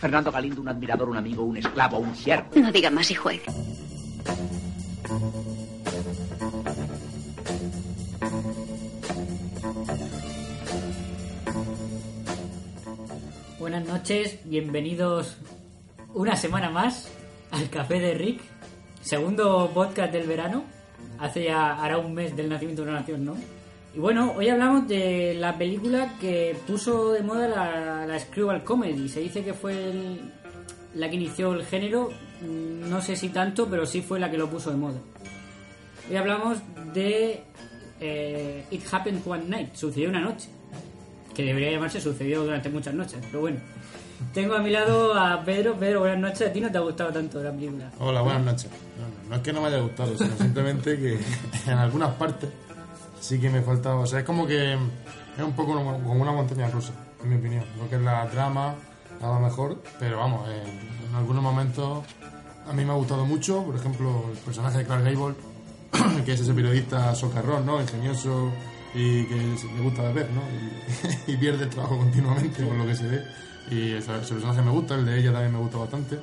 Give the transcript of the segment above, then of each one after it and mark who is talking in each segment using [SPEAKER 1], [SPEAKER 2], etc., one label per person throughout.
[SPEAKER 1] Fernando Galindo, un admirador, un amigo, un esclavo, un siervo.
[SPEAKER 2] No diga más y juegue.
[SPEAKER 3] Buenas noches, bienvenidos una semana más al Café de Rick, segundo podcast del verano. Hace ya, hará un mes del nacimiento de una nación, ¿no? Y bueno, hoy hablamos de la película que puso de moda la, la Screwball Comedy. Se dice que fue el- la que inició el género, no sé si tanto, pero sí fue la que lo puso de moda. Hoy hablamos de eh, It Happened One Night, sucedió una noche que debería llamarse sucedió durante muchas noches, pero bueno. Tengo a mi lado a Pedro. Pedro, buenas noches. ¿A ti no te ha gustado tanto la película?
[SPEAKER 4] Hola, buenas noches. No, no, no es que no me haya gustado, sino simplemente que en algunas partes sí que me faltaba. O sea, es como que es un poco como una montaña rusa, en mi opinión. Lo que es la trama, a lo mejor, pero vamos, eh, en algunos momentos a mí me ha gustado mucho. Por ejemplo, el personaje de Clark Gable, que es ese periodista socarrón, ¿no? Ingenioso y que le gusta beber, ¿no? Y, pierde el trabajo continuamente, por lo que se ve. Y ese personaje me gusta, el de ella también me gusta bastante.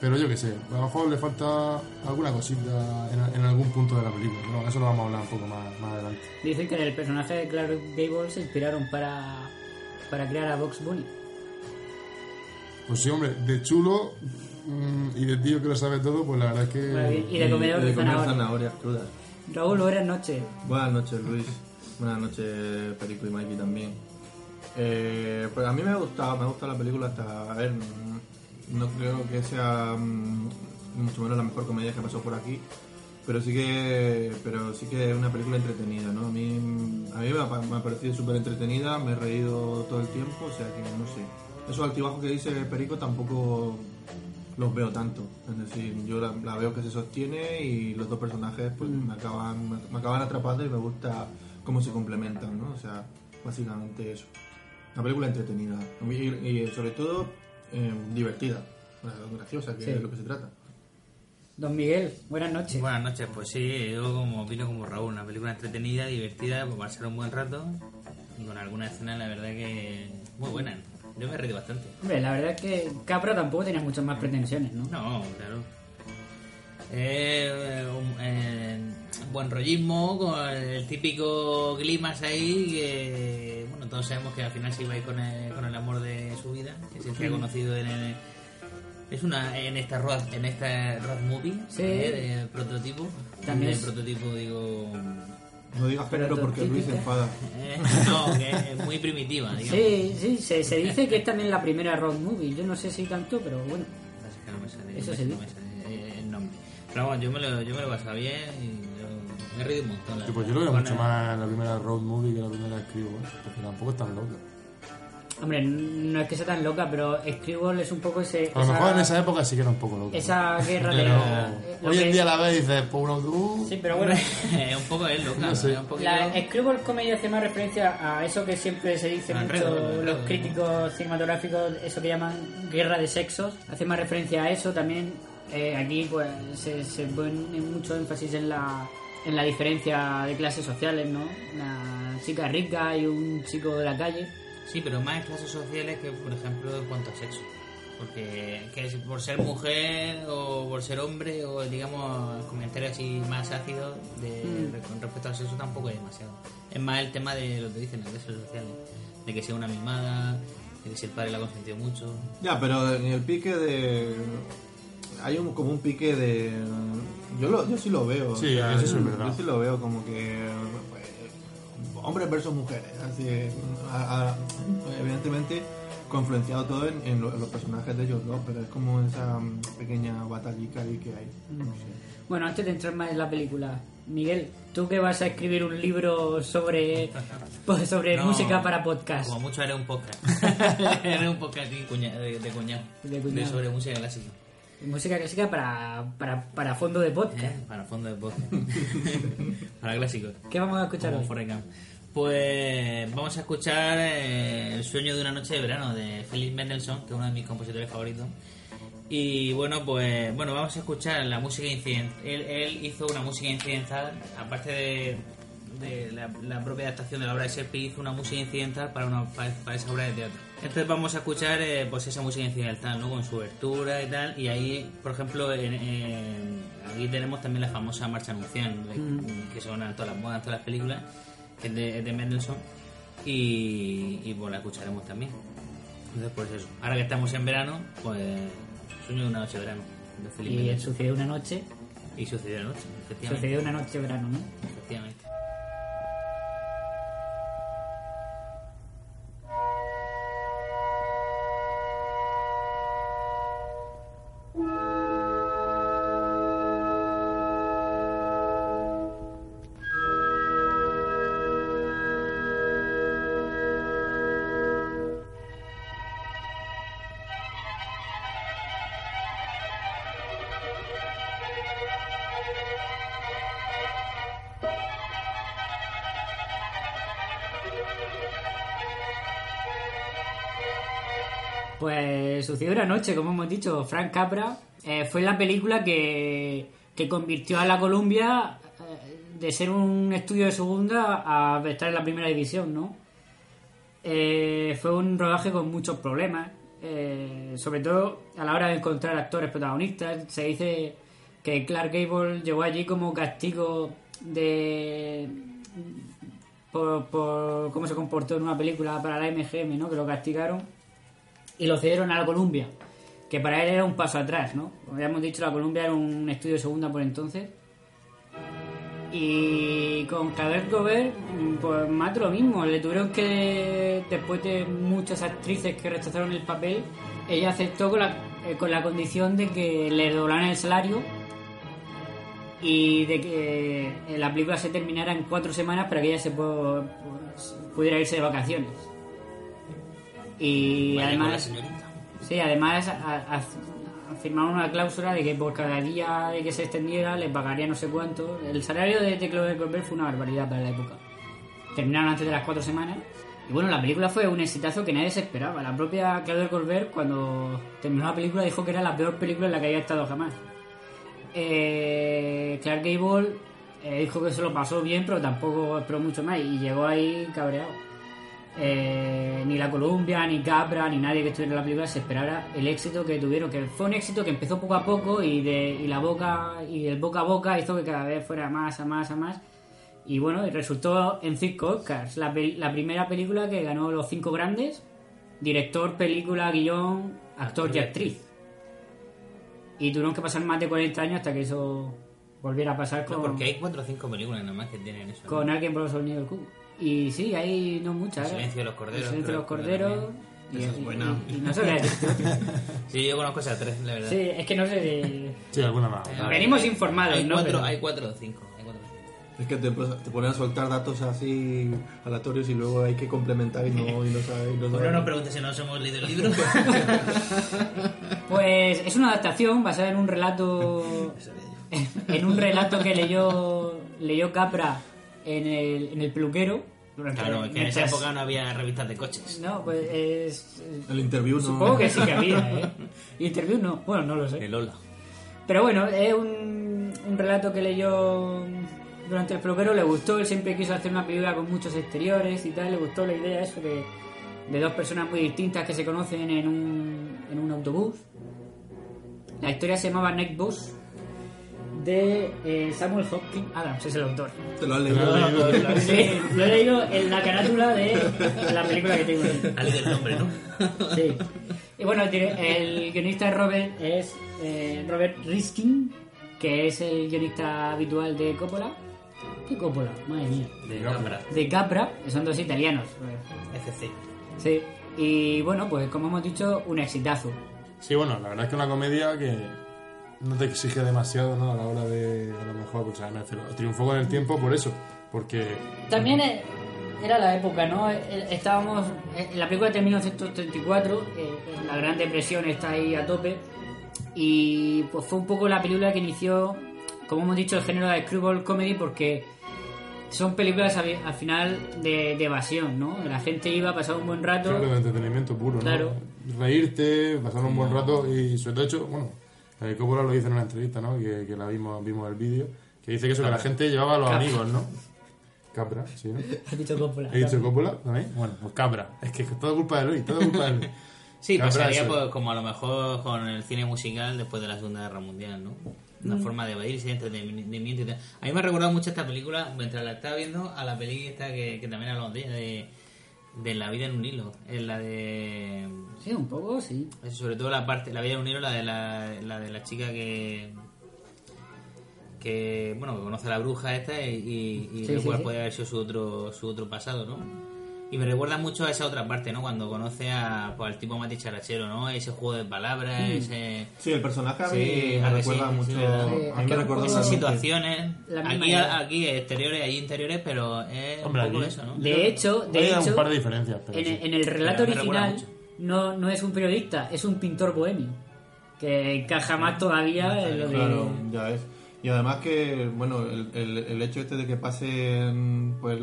[SPEAKER 4] Pero yo qué sé, a lo mejor le falta alguna cosita en, en algún punto de la película. No, eso lo vamos a hablar un poco más, más adelante.
[SPEAKER 3] Dicen que en el personaje de Clark Gable se inspiraron para, para crear a Box Bunny.
[SPEAKER 4] Pues sí, hombre, de chulo mm, y de tío que lo sabe todo, pues la verdad es que...
[SPEAKER 3] Y de comedor de
[SPEAKER 5] comer
[SPEAKER 3] zanahoria.
[SPEAKER 5] zanahorias crudas.
[SPEAKER 3] Raúl, buenas noches.
[SPEAKER 5] Buenas noches, Luis. Buenas noches, Perico y Mikey también. Eh, pues a mí me ha gustado, me ha gustado la película hasta... A ver, no creo que sea mm, mucho menos la mejor comedia que pasó por aquí, pero sí que pero sí que es una película entretenida, ¿no? A mí, a mí me, ha, me ha parecido súper entretenida, me he reído todo el tiempo, o sea que no sé. Esos altibajos que dice Perico tampoco los veo tanto. Es decir, yo la, la veo que se sostiene y los dos personajes pues me acaban me acaban atrapando y me gusta cómo se complementan, ¿no? O sea, básicamente eso. Una película entretenida y, y sobre todo eh, divertida, eh, graciosa, que
[SPEAKER 3] Sí.
[SPEAKER 5] es de lo que se trata.
[SPEAKER 3] Don Miguel, buenas noches.
[SPEAKER 6] Buenas noches, pues sí, yo como opino como Raúl, una película entretenida, divertida, pues pasar un buen rato y con algunas escenas la verdad que muy buenas. Yo me he reído bastante.
[SPEAKER 3] Hombre, la verdad es que Capra tampoco tenía muchas más pretensiones, ¿no?
[SPEAKER 6] No, claro. Eh, un eh, buen rollismo, con el típico glimas ahí, que bueno, todos sabemos que al final se iba a ir con el, con el amor de su vida, que se ha conocido en el- es una en esta road, en esta road movie
[SPEAKER 3] Sí.
[SPEAKER 6] eh, de prototipo.
[SPEAKER 3] También es-
[SPEAKER 6] prototipo digo
[SPEAKER 5] No digas
[SPEAKER 3] Pero
[SPEAKER 5] género porque Luis se enfada.
[SPEAKER 6] eh, no, que es muy primitiva, digamos.
[SPEAKER 3] Sí, sí, se, se dice que es también la primera road movie. Yo no sé si tanto, pero bueno.
[SPEAKER 6] Pasa que no me sale,
[SPEAKER 3] Eso se
[SPEAKER 6] me
[SPEAKER 3] dice.
[SPEAKER 6] sale, el nombre. Pero vamos, yo me lo, yo me lo he pasado bien y me he reído un montón.
[SPEAKER 4] Sí, pues yo lo veo mucho más la primera road movie que la primera escribo, porque tampoco es tan loca.
[SPEAKER 3] Hombre, no es que sea tan loca, pero Scribble es un poco ese.
[SPEAKER 4] A lo
[SPEAKER 3] esa-
[SPEAKER 4] mejor en esa época sí que era un poco loca.
[SPEAKER 3] Esa guerra
[SPEAKER 4] Pero
[SPEAKER 3] de.
[SPEAKER 4] hoy en
[SPEAKER 3] es-
[SPEAKER 4] día la ves y dices, pues uno tú...
[SPEAKER 3] Sí, pero bueno.
[SPEAKER 6] es un poco es loca,
[SPEAKER 4] No sé.
[SPEAKER 3] La Screwball Comedy hace más referencia a eso que siempre se dice mucho
[SPEAKER 6] enredo.
[SPEAKER 3] los críticos cinematográficos, eso que llaman guerra de sexos. Hace más referencia a eso también. eh, aquí pues se, se pone mucho énfasis en la, en la diferencia de clases sociales, ¿no? Una chica rica y un chico de la calle.
[SPEAKER 6] Sí, pero más en clases sociales que, por ejemplo, en cuanto a sexo. Porque que es por ser mujer o por ser hombre o, digamos, comentarios así más ácidos de,
[SPEAKER 3] Mm.
[SPEAKER 6] con respecto al sexo tampoco hay demasiado. Es más el tema de lo que dicen las clases sociales. De que sea una mimada, de que si el padre la ha consentido mucho.
[SPEAKER 5] Ya, pero en el pique de. Hay un, como un pique de. Yo, lo, yo sí lo veo.
[SPEAKER 4] Sí, eso es verdad.
[SPEAKER 5] Yo sí lo veo como que. pues, hombres versus mujeres. Así, a- a- evidentemente, confluenciado todo en, en lo- en los personajes de ellos dos, pero es como esa mm, pequeña batallica ahí que hay. No sé.
[SPEAKER 3] Bueno, antes de entrar más en la película, Miguel, tú que vas a escribir un libro sobre pues, sobre
[SPEAKER 6] No,
[SPEAKER 3] música para podcast.
[SPEAKER 6] Como mucho haré un podcast. haré un podcast de, cuña- de, de cuñado.
[SPEAKER 3] De cuñado.
[SPEAKER 6] sobre música clásica.
[SPEAKER 3] Música clásica para, para, para fondo de podcast.
[SPEAKER 6] ¿eh? Para fondo de podcast. para clásicos.
[SPEAKER 3] ¿Qué vamos a escuchar
[SPEAKER 6] Como
[SPEAKER 3] hoy?
[SPEAKER 6] Pues vamos a escuchar eh, El sueño de una noche de verano de Felix Mendelssohn, que es uno de mis compositores favoritos. Y bueno, pues bueno, vamos a escuchar la música incidental. Él, él hizo una música incidental, aparte de, de la, la propia adaptación de la obra de Shakespeare, hizo una música incidental para, una, para, para esa obra de teatro. Entonces vamos a escuchar eh, pues esa música incidental, ¿no? Con su obertura y tal. Y ahí, por ejemplo, en, en- aquí tenemos también la famosa marcha anuncial,
[SPEAKER 3] Mm.
[SPEAKER 6] que en todas las modas, todas las películas, que es de, Mendelssohn. Y, y pues la escucharemos también. Entonces, pues eso. Ahora que estamos en verano, pues sueño de una noche de verano. De
[SPEAKER 3] Y sucedió una noche,
[SPEAKER 6] Y sucedió de noche, efectivamente.
[SPEAKER 3] sucedió una noche de verano, ¿no?
[SPEAKER 6] Efectivamente.
[SPEAKER 3] Pues sucedió una noche, como hemos dicho, Frank Capra eh, fue la película que, que convirtió a la Columbia eh, de ser un estudio de segunda a estar en la primera división, ¿no? Eh, fue un rodaje con muchos problemas, eh, sobre todo a la hora de encontrar actores protagonistas. Se dice que Clark Gable llegó allí como castigo de por, por cómo se comportó en una película para la MGM, ¿no? Que lo castigaron y lo cedieron a la Columbia, que para él era un paso atrás, ¿no? Como ya dicho, la Columbia era un estudio de segunda por entonces. Y con Claudette Gobert, mm, pues más lo mismo. Le tuvieron que, después de muchas actrices que rechazaron el papel, ella aceptó con la, eh, con la condición de que le doblaran el salario y de que eh, la película se terminara en cuatro semanas para que ella se pu- pudiera irse de vacaciones. Y
[SPEAKER 6] Vaya
[SPEAKER 3] además...
[SPEAKER 6] señorita.
[SPEAKER 3] Sí, además a- a- a- firmaron una cláusula de que por cada día de que se extendiera le pagaría no sé cuánto. El salario de, de Claude Colbert fue una barbaridad para la época. Terminaron antes de las cuatro semanas. Y bueno, la película fue un exitazo que nadie se esperaba. La propia Claude Colbert, cuando terminó la película, dijo que era la peor película en la que había estado jamás. Eh, Clark Gable eh, dijo que se lo pasó bien, pero tampoco esperó mucho más. Y llegó ahí cabreado. Eh, ni la Columbia, ni Capra, ni nadie que estuviera en la película se esperara el éxito que tuvieron, que fue un éxito que empezó poco a poco y de y la boca y del boca a boca hizo que cada vez fuera más a más a más. Y bueno, y resultó en cinco Oscars, la, la primera película que ganó los cinco grandes, director, película, guion, actor y actriz. Y tuvieron que pasar más de 40 años hasta que eso volviera a pasar
[SPEAKER 6] No,
[SPEAKER 3] con,
[SPEAKER 6] porque hay cuatro o cinco películas nada más que tienen eso. ¿no?
[SPEAKER 3] con alguien por los sonidos del cubo. Y sí, hay no muchas.
[SPEAKER 6] El
[SPEAKER 3] ¿eh?
[SPEAKER 6] silencio de los corderos,
[SPEAKER 3] El silencio de los corderos. Y,
[SPEAKER 5] Esa es
[SPEAKER 3] y-
[SPEAKER 5] buena.
[SPEAKER 3] y- y no sé qué
[SPEAKER 6] Sí, yo conozco esas tres, la verdad.
[SPEAKER 3] Sí, es que no sé. de-
[SPEAKER 4] Sí, alguna más.
[SPEAKER 6] Eh,
[SPEAKER 3] Venimos informados,
[SPEAKER 6] hay
[SPEAKER 3] ¿no?
[SPEAKER 6] Cuatro,
[SPEAKER 3] Pero-
[SPEAKER 6] Hay cuatro o cinco. Hay cuatro o cinco.
[SPEAKER 5] Es que te, te ponen a soltar datos así aleatorios y luego hay que complementar y no, y no sabes. y no
[SPEAKER 6] Bueno,
[SPEAKER 5] sabes.
[SPEAKER 6] no preguntes si no hemos leído el libro.
[SPEAKER 3] Pues es una adaptación basada en un relato. en un relato que leyó leyó Capra en el, en el peluquero. durante-
[SPEAKER 6] claro, es que en esa época no había revistas de coches.
[SPEAKER 3] No, pues es.
[SPEAKER 5] El interview no.
[SPEAKER 3] Supongo que sí que había, ¿eh? Interview no, bueno, no lo sé.
[SPEAKER 6] El Lola.
[SPEAKER 3] Pero bueno, es un, un relato que leyó durante el peluquero, le gustó, él siempre quiso hacer una película con muchos exteriores y tal, le gustó la idea eso de, de dos personas muy distintas que se conocen en un, en un autobús. La historia se llamaba Neck Boss de eh, Samuel Hopkins Adams, es el autor.
[SPEAKER 5] Te lo has leído.
[SPEAKER 3] Sí, lo he leído en la carátula de la película que tengo. ahí.
[SPEAKER 6] Ha leído el nombre, ¿no?
[SPEAKER 3] Sí. Y bueno, el, guionista de Robert es eh, Robert Riskin, que es el guionista habitual de Coppola. ¿Qué Coppola? Madre mía.
[SPEAKER 6] De cámara.
[SPEAKER 3] De Capra, que son dos italianos.
[SPEAKER 6] FC.
[SPEAKER 3] Sí. Y bueno, pues como hemos dicho, un exitazo.
[SPEAKER 4] Sí, bueno, la verdad es que una comedia que no te exige demasiado ¿no? a la hora de, a lo mejor, pues, a triunfó con el tiempo por eso, porque...
[SPEAKER 3] También eh, era la época, ¿no? Eh, Estábamos... eh, La película de 1934, eh, la Gran Depresión está ahí a tope, y pues fue un poco la película que inició, como hemos dicho, el género de screwball comedy, porque son películas al al final de, de evasión, ¿no? La gente iba a pasar un buen rato.
[SPEAKER 4] Claro, de entretenimiento puro, ¿no?
[SPEAKER 3] Claro.
[SPEAKER 4] Reírte, pasar un buen rato y sobre todo, hecho, bueno, eh, Coppola lo dice en una entrevista, ¿no? Que, que la vimos, vimos el vídeo, que dice que eso, que la gente llevaba a los
[SPEAKER 3] Capra.
[SPEAKER 4] amigos, ¿no? Capra, sí, ¿no?
[SPEAKER 3] Has dicho Coppola.
[SPEAKER 4] ¿He dicho Coppola también? Bueno, pues Capra. Es que es todo culpa de Luis, todo culpa de Luis.
[SPEAKER 6] Sí,
[SPEAKER 4] Capra,
[SPEAKER 6] pasaría
[SPEAKER 4] eso.
[SPEAKER 6] pues, como a lo mejor con el cine musical después de la Segunda Guerra Mundial, ¿no? Una
[SPEAKER 3] Mm.
[SPEAKER 6] forma de evadirse, entretenimiento y tal. A mí me ha recordado mucho esta película, mientras la estaba viendo, a la peli esta que, que también hablamos de de, de La vida en un hilo. Es la de...
[SPEAKER 3] Sí, un poco, sí.
[SPEAKER 6] sobre todo la parte, La vida en un hilo, la de la, la, de la chica que... que bueno que conoce a la bruja esta y, y, y
[SPEAKER 3] Sí,
[SPEAKER 6] lo cual
[SPEAKER 3] sí.
[SPEAKER 6] puede haber sido su otro su otro pasado no y me recuerda mucho a esa otra parte no cuando conoce a pues, al tipo Mati Charachero no ese juego de palabras
[SPEAKER 3] Mm.
[SPEAKER 6] ese
[SPEAKER 5] Sí, el personaje a mí
[SPEAKER 6] Sí,
[SPEAKER 5] me recuerda
[SPEAKER 6] sí,
[SPEAKER 5] mucho.
[SPEAKER 6] sí,
[SPEAKER 5] a mí
[SPEAKER 3] es
[SPEAKER 5] me
[SPEAKER 3] que
[SPEAKER 5] recuerda
[SPEAKER 6] esas situaciones aquí aquí exteriores allí interiores pero es
[SPEAKER 4] Hombre,
[SPEAKER 6] un poco
[SPEAKER 4] allí-
[SPEAKER 6] eso no
[SPEAKER 3] De hecho, de
[SPEAKER 4] Hay
[SPEAKER 3] hecho
[SPEAKER 4] un par de diferencias, pero
[SPEAKER 3] en,
[SPEAKER 4] sí.
[SPEAKER 3] en el relato
[SPEAKER 6] Pero
[SPEAKER 3] original no, no es un periodista, es un pintor bohemio. Que encaja más todavía en lo de...
[SPEAKER 5] Claro, ya es. Y además que, bueno, el, el, el hecho este de que pasen pues,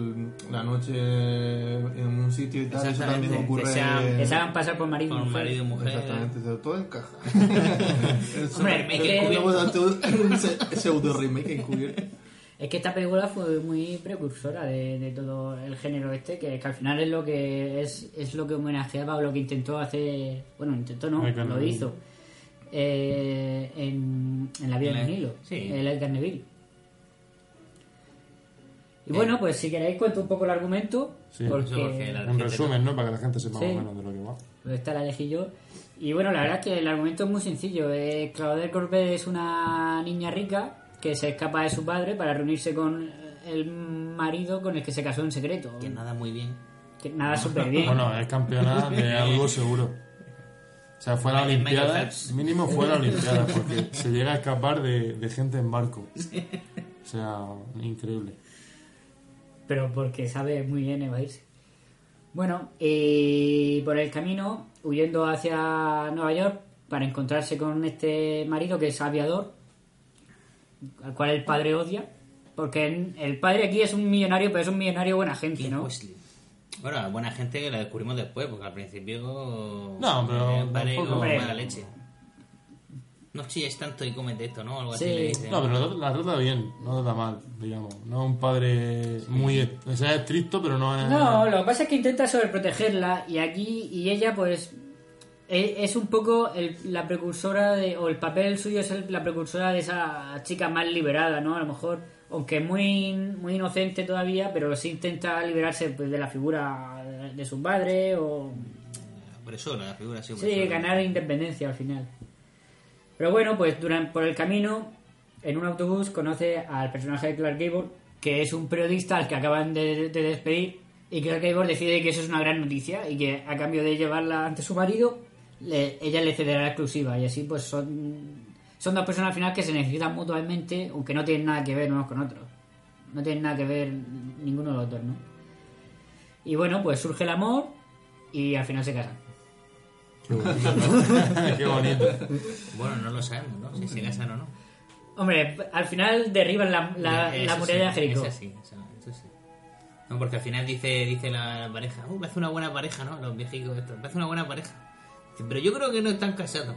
[SPEAKER 5] la noche en un sitio y tal, eso también ocurre...
[SPEAKER 6] que
[SPEAKER 3] se hagan pasar por marido y mujer.
[SPEAKER 6] marido y mujer
[SPEAKER 5] Exactamente, todo- todo encaja.
[SPEAKER 3] Hombre, es que-
[SPEAKER 5] un pseudo remake encubierto.
[SPEAKER 3] Es que esta película fue muy precursora de, de todo el género este, que, que al final es lo que es, es lo que homenajeaba o lo que intentó hacer, bueno, intentó no, lo hizo eh, en, en La vida
[SPEAKER 6] En
[SPEAKER 3] en un
[SPEAKER 6] la-
[SPEAKER 3] hilo,
[SPEAKER 6] sí.
[SPEAKER 3] el Edgar Neville. Y
[SPEAKER 6] Eh.
[SPEAKER 3] bueno, pues si queréis cuento un poco el argumento,
[SPEAKER 4] Sí.
[SPEAKER 3] porque,
[SPEAKER 6] porque la-
[SPEAKER 4] En resumen, ¿no? Para que la gente sepa
[SPEAKER 3] Sí.
[SPEAKER 4] más o menos de lo que va.
[SPEAKER 3] pues esta la elegí yo. Y bueno, la verdad es que el argumento es muy sencillo. Eh, Claudette Corbet es una niña rica que se escapa de su padre para reunirse con el marido con el que se casó en secreto.
[SPEAKER 6] que nada muy bien
[SPEAKER 3] Que nada súper bien.
[SPEAKER 4] Bueno, es campeona de algo seguro. O sea, fue a la Olimpiada, mínimo fue a la Olimpiada, porque se llega a escapar de, de gente en barco. O sea, increíble.
[SPEAKER 3] Pero porque sabe muy bien evadirse. Bueno, y por el camino, huyendo hacia Nueva York para encontrarse con este marido que es aviador, al cual el padre odia. Porque el padre aquí es un millonario, pero es un millonario buena gente,
[SPEAKER 6] Kim
[SPEAKER 3] ¿no?
[SPEAKER 6] Wesley. Bueno, buena gente que la descubrimos después, porque al principio.
[SPEAKER 4] No, pero
[SPEAKER 6] eh, vale como mala leche. No chilles tanto y cómete esto, ¿no? Algo así
[SPEAKER 3] Sí.
[SPEAKER 6] le dice.
[SPEAKER 4] No, pero la, la trata bien, no trata mal, digamos. No es un padre muy... O sea, es estricto, pero no es...
[SPEAKER 3] No, lo que pasa es que intenta sobreprotegerla y aquí y ella pues e- es un poco el- la precursora de o el papel suyo es el- la precursora de esa chica más liberada, ¿no? A lo mejor aunque muy muy inocente todavía, pero sí intenta liberarse pues, de la figura de, su padre o
[SPEAKER 6] Por eso la figura sí.
[SPEAKER 3] sí ganar independencia al final. Pero bueno, pues durante por el camino en un autobús conoce al personaje de Clark Gable, que es un periodista al que acaban de, de despedir, y Clark Gable decide que eso es una gran noticia y que a cambio de llevarla ante su marido, le- ella le cederá la exclusiva. Y así pues son, son dos personas al final que se necesitan mutuamente, aunque no tienen nada que ver unos con otros. No tienen nada que ver ninguno de los dos, ¿no? Y bueno, pues surge el amor y al final se casan.
[SPEAKER 4] Qué bonito.
[SPEAKER 6] Bueno, no lo sabemos, ¿no? Si se casan o no.
[SPEAKER 3] Hombre, al final derriban la, la,
[SPEAKER 6] Eso
[SPEAKER 3] la
[SPEAKER 6] sí,
[SPEAKER 3] muralla de Jericó.
[SPEAKER 6] Eso sí, eso, eso sí. No, porque al final dice, dice la pareja, uh, parece una buena pareja, ¿no? Los viejitos estos, parece una buena pareja. Pero yo creo que no están casados.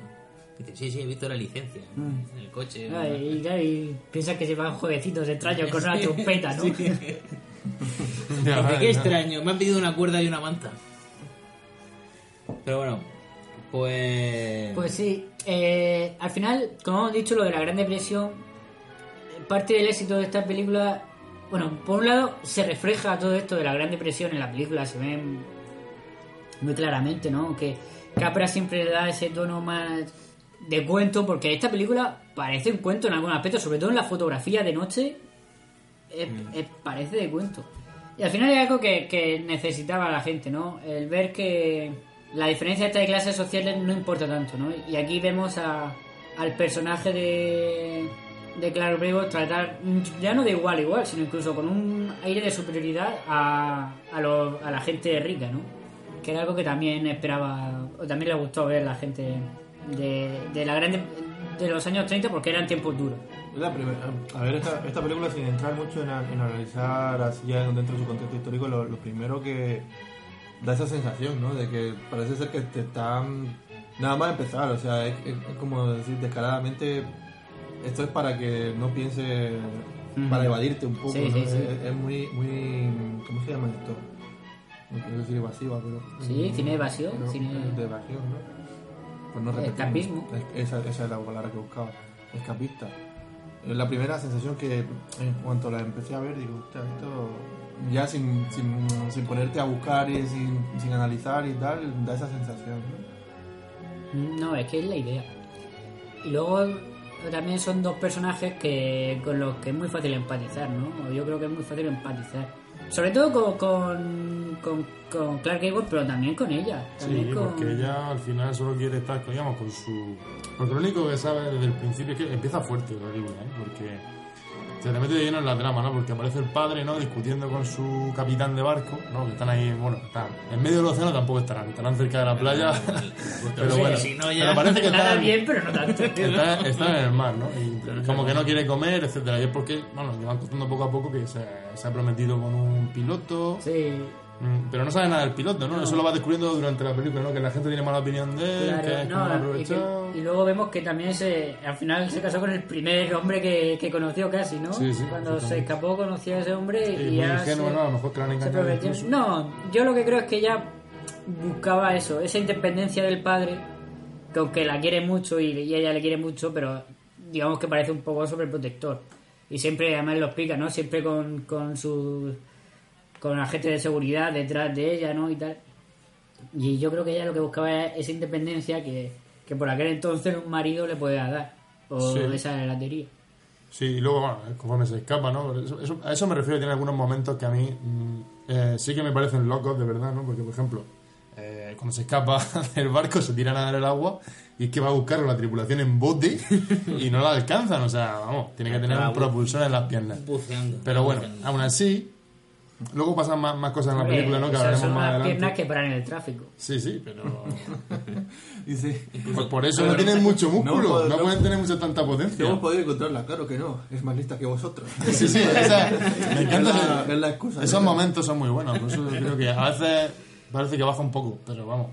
[SPEAKER 6] Dice, sí, sí, he visto la licencia.
[SPEAKER 3] Mm.
[SPEAKER 6] En el coche.
[SPEAKER 3] Ay, y, y piensa que se van jueguecitos extraños con una trompeta, ¿no?
[SPEAKER 6] Dice,
[SPEAKER 4] vale,
[SPEAKER 6] qué extraño, me han pedido una cuerda y una manta. Pero bueno, pues...
[SPEAKER 3] Pues sí, eh, al final, como hemos dicho, lo de la Gran Depresión, parte del éxito de esta película, bueno, por un lado se refleja todo esto de la Gran Depresión en la película, se ve muy claramente, ¿no? Que Capra siempre le da ese tono más de cuento, porque esta película parece un cuento en algún aspecto, sobre todo en la fotografía de noche, es- es- parece de cuento. Y al final es algo que, que necesitaba la gente, ¿no? El ver que, la diferencia entre clases sociales no importa tanto, ¿no? Y aquí vemos a, al personaje de, de Clark Gable tratar mm, ya no de igual a igual, sino incluso con un aire de superioridad a, a, lo- a la gente rica, ¿no? Que era algo que también esperaba, o también le gustó ver a la gente de, de la grande de los años 30 porque eran tiempos duros.
[SPEAKER 5] La primera- a ver, esta, esta película, sin entrar mucho en, a- en analizar así ya dentro de su contexto histórico, lo, lo primero que da esa sensación, ¿no? De que parece ser que te están. Nada más empezar, o sea, es, es- es como decir descaradamente. Esto es para que no pienses. Para evadirte un poco,
[SPEAKER 3] Sí,
[SPEAKER 5] ¿no?
[SPEAKER 3] sí, sí.
[SPEAKER 5] Es, es muy, muy. ¿Cómo se llama esto? No quiero decir evasiva, pero.
[SPEAKER 3] Sí, cine evasión,
[SPEAKER 5] pero-
[SPEAKER 3] cine-
[SPEAKER 5] De evasión, ¿no? Pues no.
[SPEAKER 3] Escapismo.
[SPEAKER 5] Es- Esa, esa es la palabra que buscaba. Escapista. Es la primera sensación que en cuanto la empecé a ver, digo, esto ya sin, sin, sin ponerte a buscar y sin, sin analizar y tal, da esa sensación. ¿no?
[SPEAKER 3] No, es que es la idea. Y luego también son dos personajes que con los que es muy fácil empatizar, ¿no? Yo creo que es muy fácil empatizar. Sobre todo con, con, con, con Clark Gable, pero también con ella.
[SPEAKER 4] Sí,
[SPEAKER 3] También
[SPEAKER 4] porque ella al final solo quiere estar, digamos, con su... Porque lo único que sabe desde el principio es que empieza fuerte la película, ¿eh? Porque se le mete de lleno en la trama, ¿no? Porque aparece el padre, ¿no? Discutiendo con su capitán de barco, ¿no? Que están ahí, bueno, están en medio del océano tampoco estarán, estarán cerca de la playa, pero
[SPEAKER 6] Sí,
[SPEAKER 4] bueno,
[SPEAKER 6] si no ya-
[SPEAKER 4] pero parece que
[SPEAKER 3] Nada
[SPEAKER 4] están,
[SPEAKER 3] bien, pero no tanto.
[SPEAKER 4] están, están en el mar, ¿no? Y como que no quiere comer, etcétera Y es porque, bueno, le van contando poco a poco que se, se ha prometido con un piloto,
[SPEAKER 3] Sí,
[SPEAKER 4] Pero no sabe nada del piloto, ¿no? Eso lo va descubriendo durante la película, ¿no? Que la gente tiene mala opinión de él, que
[SPEAKER 3] claro.
[SPEAKER 4] es
[SPEAKER 3] no, y, que- luego vemos que también se, al final se casó con el primer hombre que, que conoció casi, ¿no?
[SPEAKER 4] Sí, sí,
[SPEAKER 3] Cuando se escapó conoció a ese hombre
[SPEAKER 4] Sí,
[SPEAKER 3] y
[SPEAKER 4] muy
[SPEAKER 3] ya
[SPEAKER 4] ingenuo,
[SPEAKER 3] se-
[SPEAKER 4] ¿no? A lo mejor que han engañado.
[SPEAKER 3] No, yo lo que creo es que ella buscaba eso, esa independencia del padre, que aunque la quiere mucho y, y ella le quiere mucho, pero digamos que parece un poco sobreprotector. Y siempre, además lo explica, ¿no? Siempre con, con su con agente de seguridad detrás de ella, ¿no? Y tal. Y yo creo que ella lo que buscaba era esa independencia que, que por aquel entonces un marido le podía dar. O
[SPEAKER 4] Sí.
[SPEAKER 3] esa era la teoría.
[SPEAKER 4] Sí, y luego, bueno, conforme se escapa, ¿no? Eso- eso- a eso me refiero, tiene algunos momentos que a mí mm, eh, sí que me parecen locos, de verdad, ¿no? Porque, por ejemplo, eh, cuando se escapa del barco, se tira a nadar el agua y es que va a buscar la tripulación en bote y no la alcanzan, o sea, vamos, tiene que tener un propulsor en las piernas.
[SPEAKER 6] Buceando.
[SPEAKER 4] Pero bueno,
[SPEAKER 6] Buceando.
[SPEAKER 4] aún así, luego pasan más, más cosas en la película, ¿no? Que hablaremos
[SPEAKER 3] son
[SPEAKER 4] más adelante.
[SPEAKER 3] piernas que paran en el tráfico.
[SPEAKER 4] Sí, sí, pero...
[SPEAKER 5] Dice,
[SPEAKER 4] Pues por eso no tienen mucho músculo, no,
[SPEAKER 5] no-
[SPEAKER 4] pueden tener mucha tanta potencia.
[SPEAKER 5] hemos podido encontrarla, claro que no, es más lista que vosotros.
[SPEAKER 4] Sí, sí, esa- me encanta.
[SPEAKER 5] Es la-
[SPEAKER 4] ese-
[SPEAKER 5] es la excusa.
[SPEAKER 4] Esos momentos son muy buenos, por eso creo que a veces parece que baja un poco, pero vamos.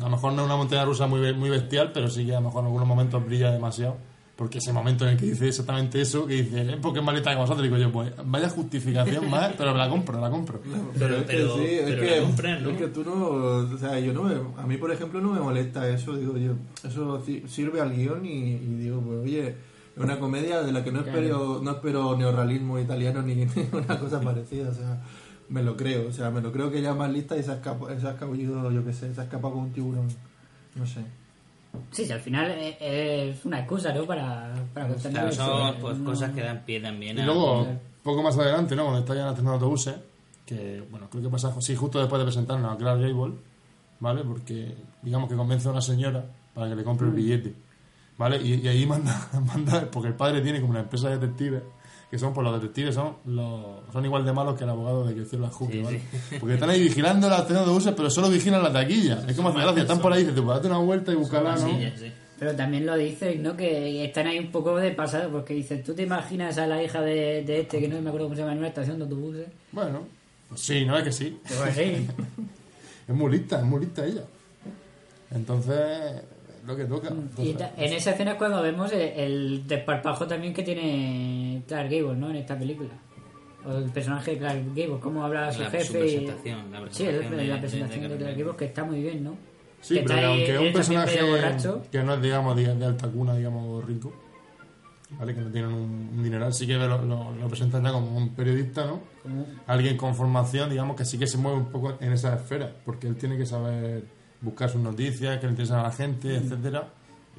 [SPEAKER 4] A lo mejor no es una montaña rusa muy, muy bestial, pero sí que a lo mejor en algunos momentos brilla demasiado. Porque ese momento en el que dice exactamente eso, que dice, es porque es más lista que vosotros, digo yo, pues vaya justificación más, pero la compro, la compro.
[SPEAKER 6] Pero,
[SPEAKER 5] es que
[SPEAKER 6] pero,
[SPEAKER 5] sí, es
[SPEAKER 6] pero
[SPEAKER 5] que,
[SPEAKER 6] la compran, ¿no?
[SPEAKER 5] es que tú no, o sea, yo no me, a mí por ejemplo no me molesta eso, digo yo, eso sirve al guion y, y digo, pues oye, es una comedia de la que no espero, no espero neorrealismo italiano ni una cosa parecida, o sea, me lo creo, o sea, me lo creo que ella es más lista y se ha escapado, se ha escapullido, yo qué sé, se ha escapado con un tiburón, no sé.
[SPEAKER 3] Sí, sí, al final es, es una excusa, ¿no? Para, para contar
[SPEAKER 6] Claro, son pues,
[SPEAKER 3] no-
[SPEAKER 6] cosas que dan pie también
[SPEAKER 4] Y
[SPEAKER 6] a...
[SPEAKER 4] luego, poco más adelante, ¿no? Cuando está ya haciendo autobuses, que, bueno, creo que pasa, sí, justo después de presentarnos a Clark Gable, ¿vale? Porque, digamos que convence a una señora para que le compre el billete, ¿vale? Y, y ahí manda, manda, porque el padre tiene como una empresa de detectives, que son, pues los detectives son los, son igual de malos que el abogado de que hicieron la Juque, ¿vale? Porque están ahí vigilando la estación de autobuses, pero solo vigilan la taquilla. Es como hace gracia, están por ahí, dices, pues date una vuelta y búscala, ¿no?
[SPEAKER 6] Sí.
[SPEAKER 3] Pero también lo dices, ¿no? Que están ahí un poco de pasado, porque dices, ¿tú te imaginas a la hija de, de este, que no me acuerdo cómo se llama, en una estación de autobuses?
[SPEAKER 4] Bueno, pues sí, no es que sí.
[SPEAKER 3] Pues sí.
[SPEAKER 4] Es muy lista, es muy lista ella. Entonces, lo que toca.
[SPEAKER 3] Y
[SPEAKER 4] Entonces,
[SPEAKER 3] ta- en esa escena es cuando vemos el, el desparpajo también que tiene Clark Gable, ¿no? En esta película. O el personaje de Clark Gable, cómo habla a su
[SPEAKER 6] La-
[SPEAKER 3] jefe.
[SPEAKER 6] su
[SPEAKER 3] y-
[SPEAKER 6] presentación, la
[SPEAKER 3] sí, el-
[SPEAKER 6] presentación de-
[SPEAKER 3] la
[SPEAKER 6] de-
[SPEAKER 3] presentación
[SPEAKER 6] de
[SPEAKER 3] de, Clark
[SPEAKER 6] Clark
[SPEAKER 3] Gable, que está muy bien, ¿no?
[SPEAKER 4] sí,
[SPEAKER 3] que
[SPEAKER 4] pero aunque es un personaje
[SPEAKER 3] borracho.
[SPEAKER 4] que no es, digamos, de, de alta cuna, digamos, rico, ¿vale? Que no tienen un, un dineral, sí que lo, lo, lo presentan ya como un periodista, ¿no?
[SPEAKER 3] Como-
[SPEAKER 4] Alguien con formación, digamos, que sí que se mueve un poco en esa esfera, porque él tiene que saber buscar sus noticias, que le interesan a la gente,
[SPEAKER 3] Mm.
[SPEAKER 4] etcétera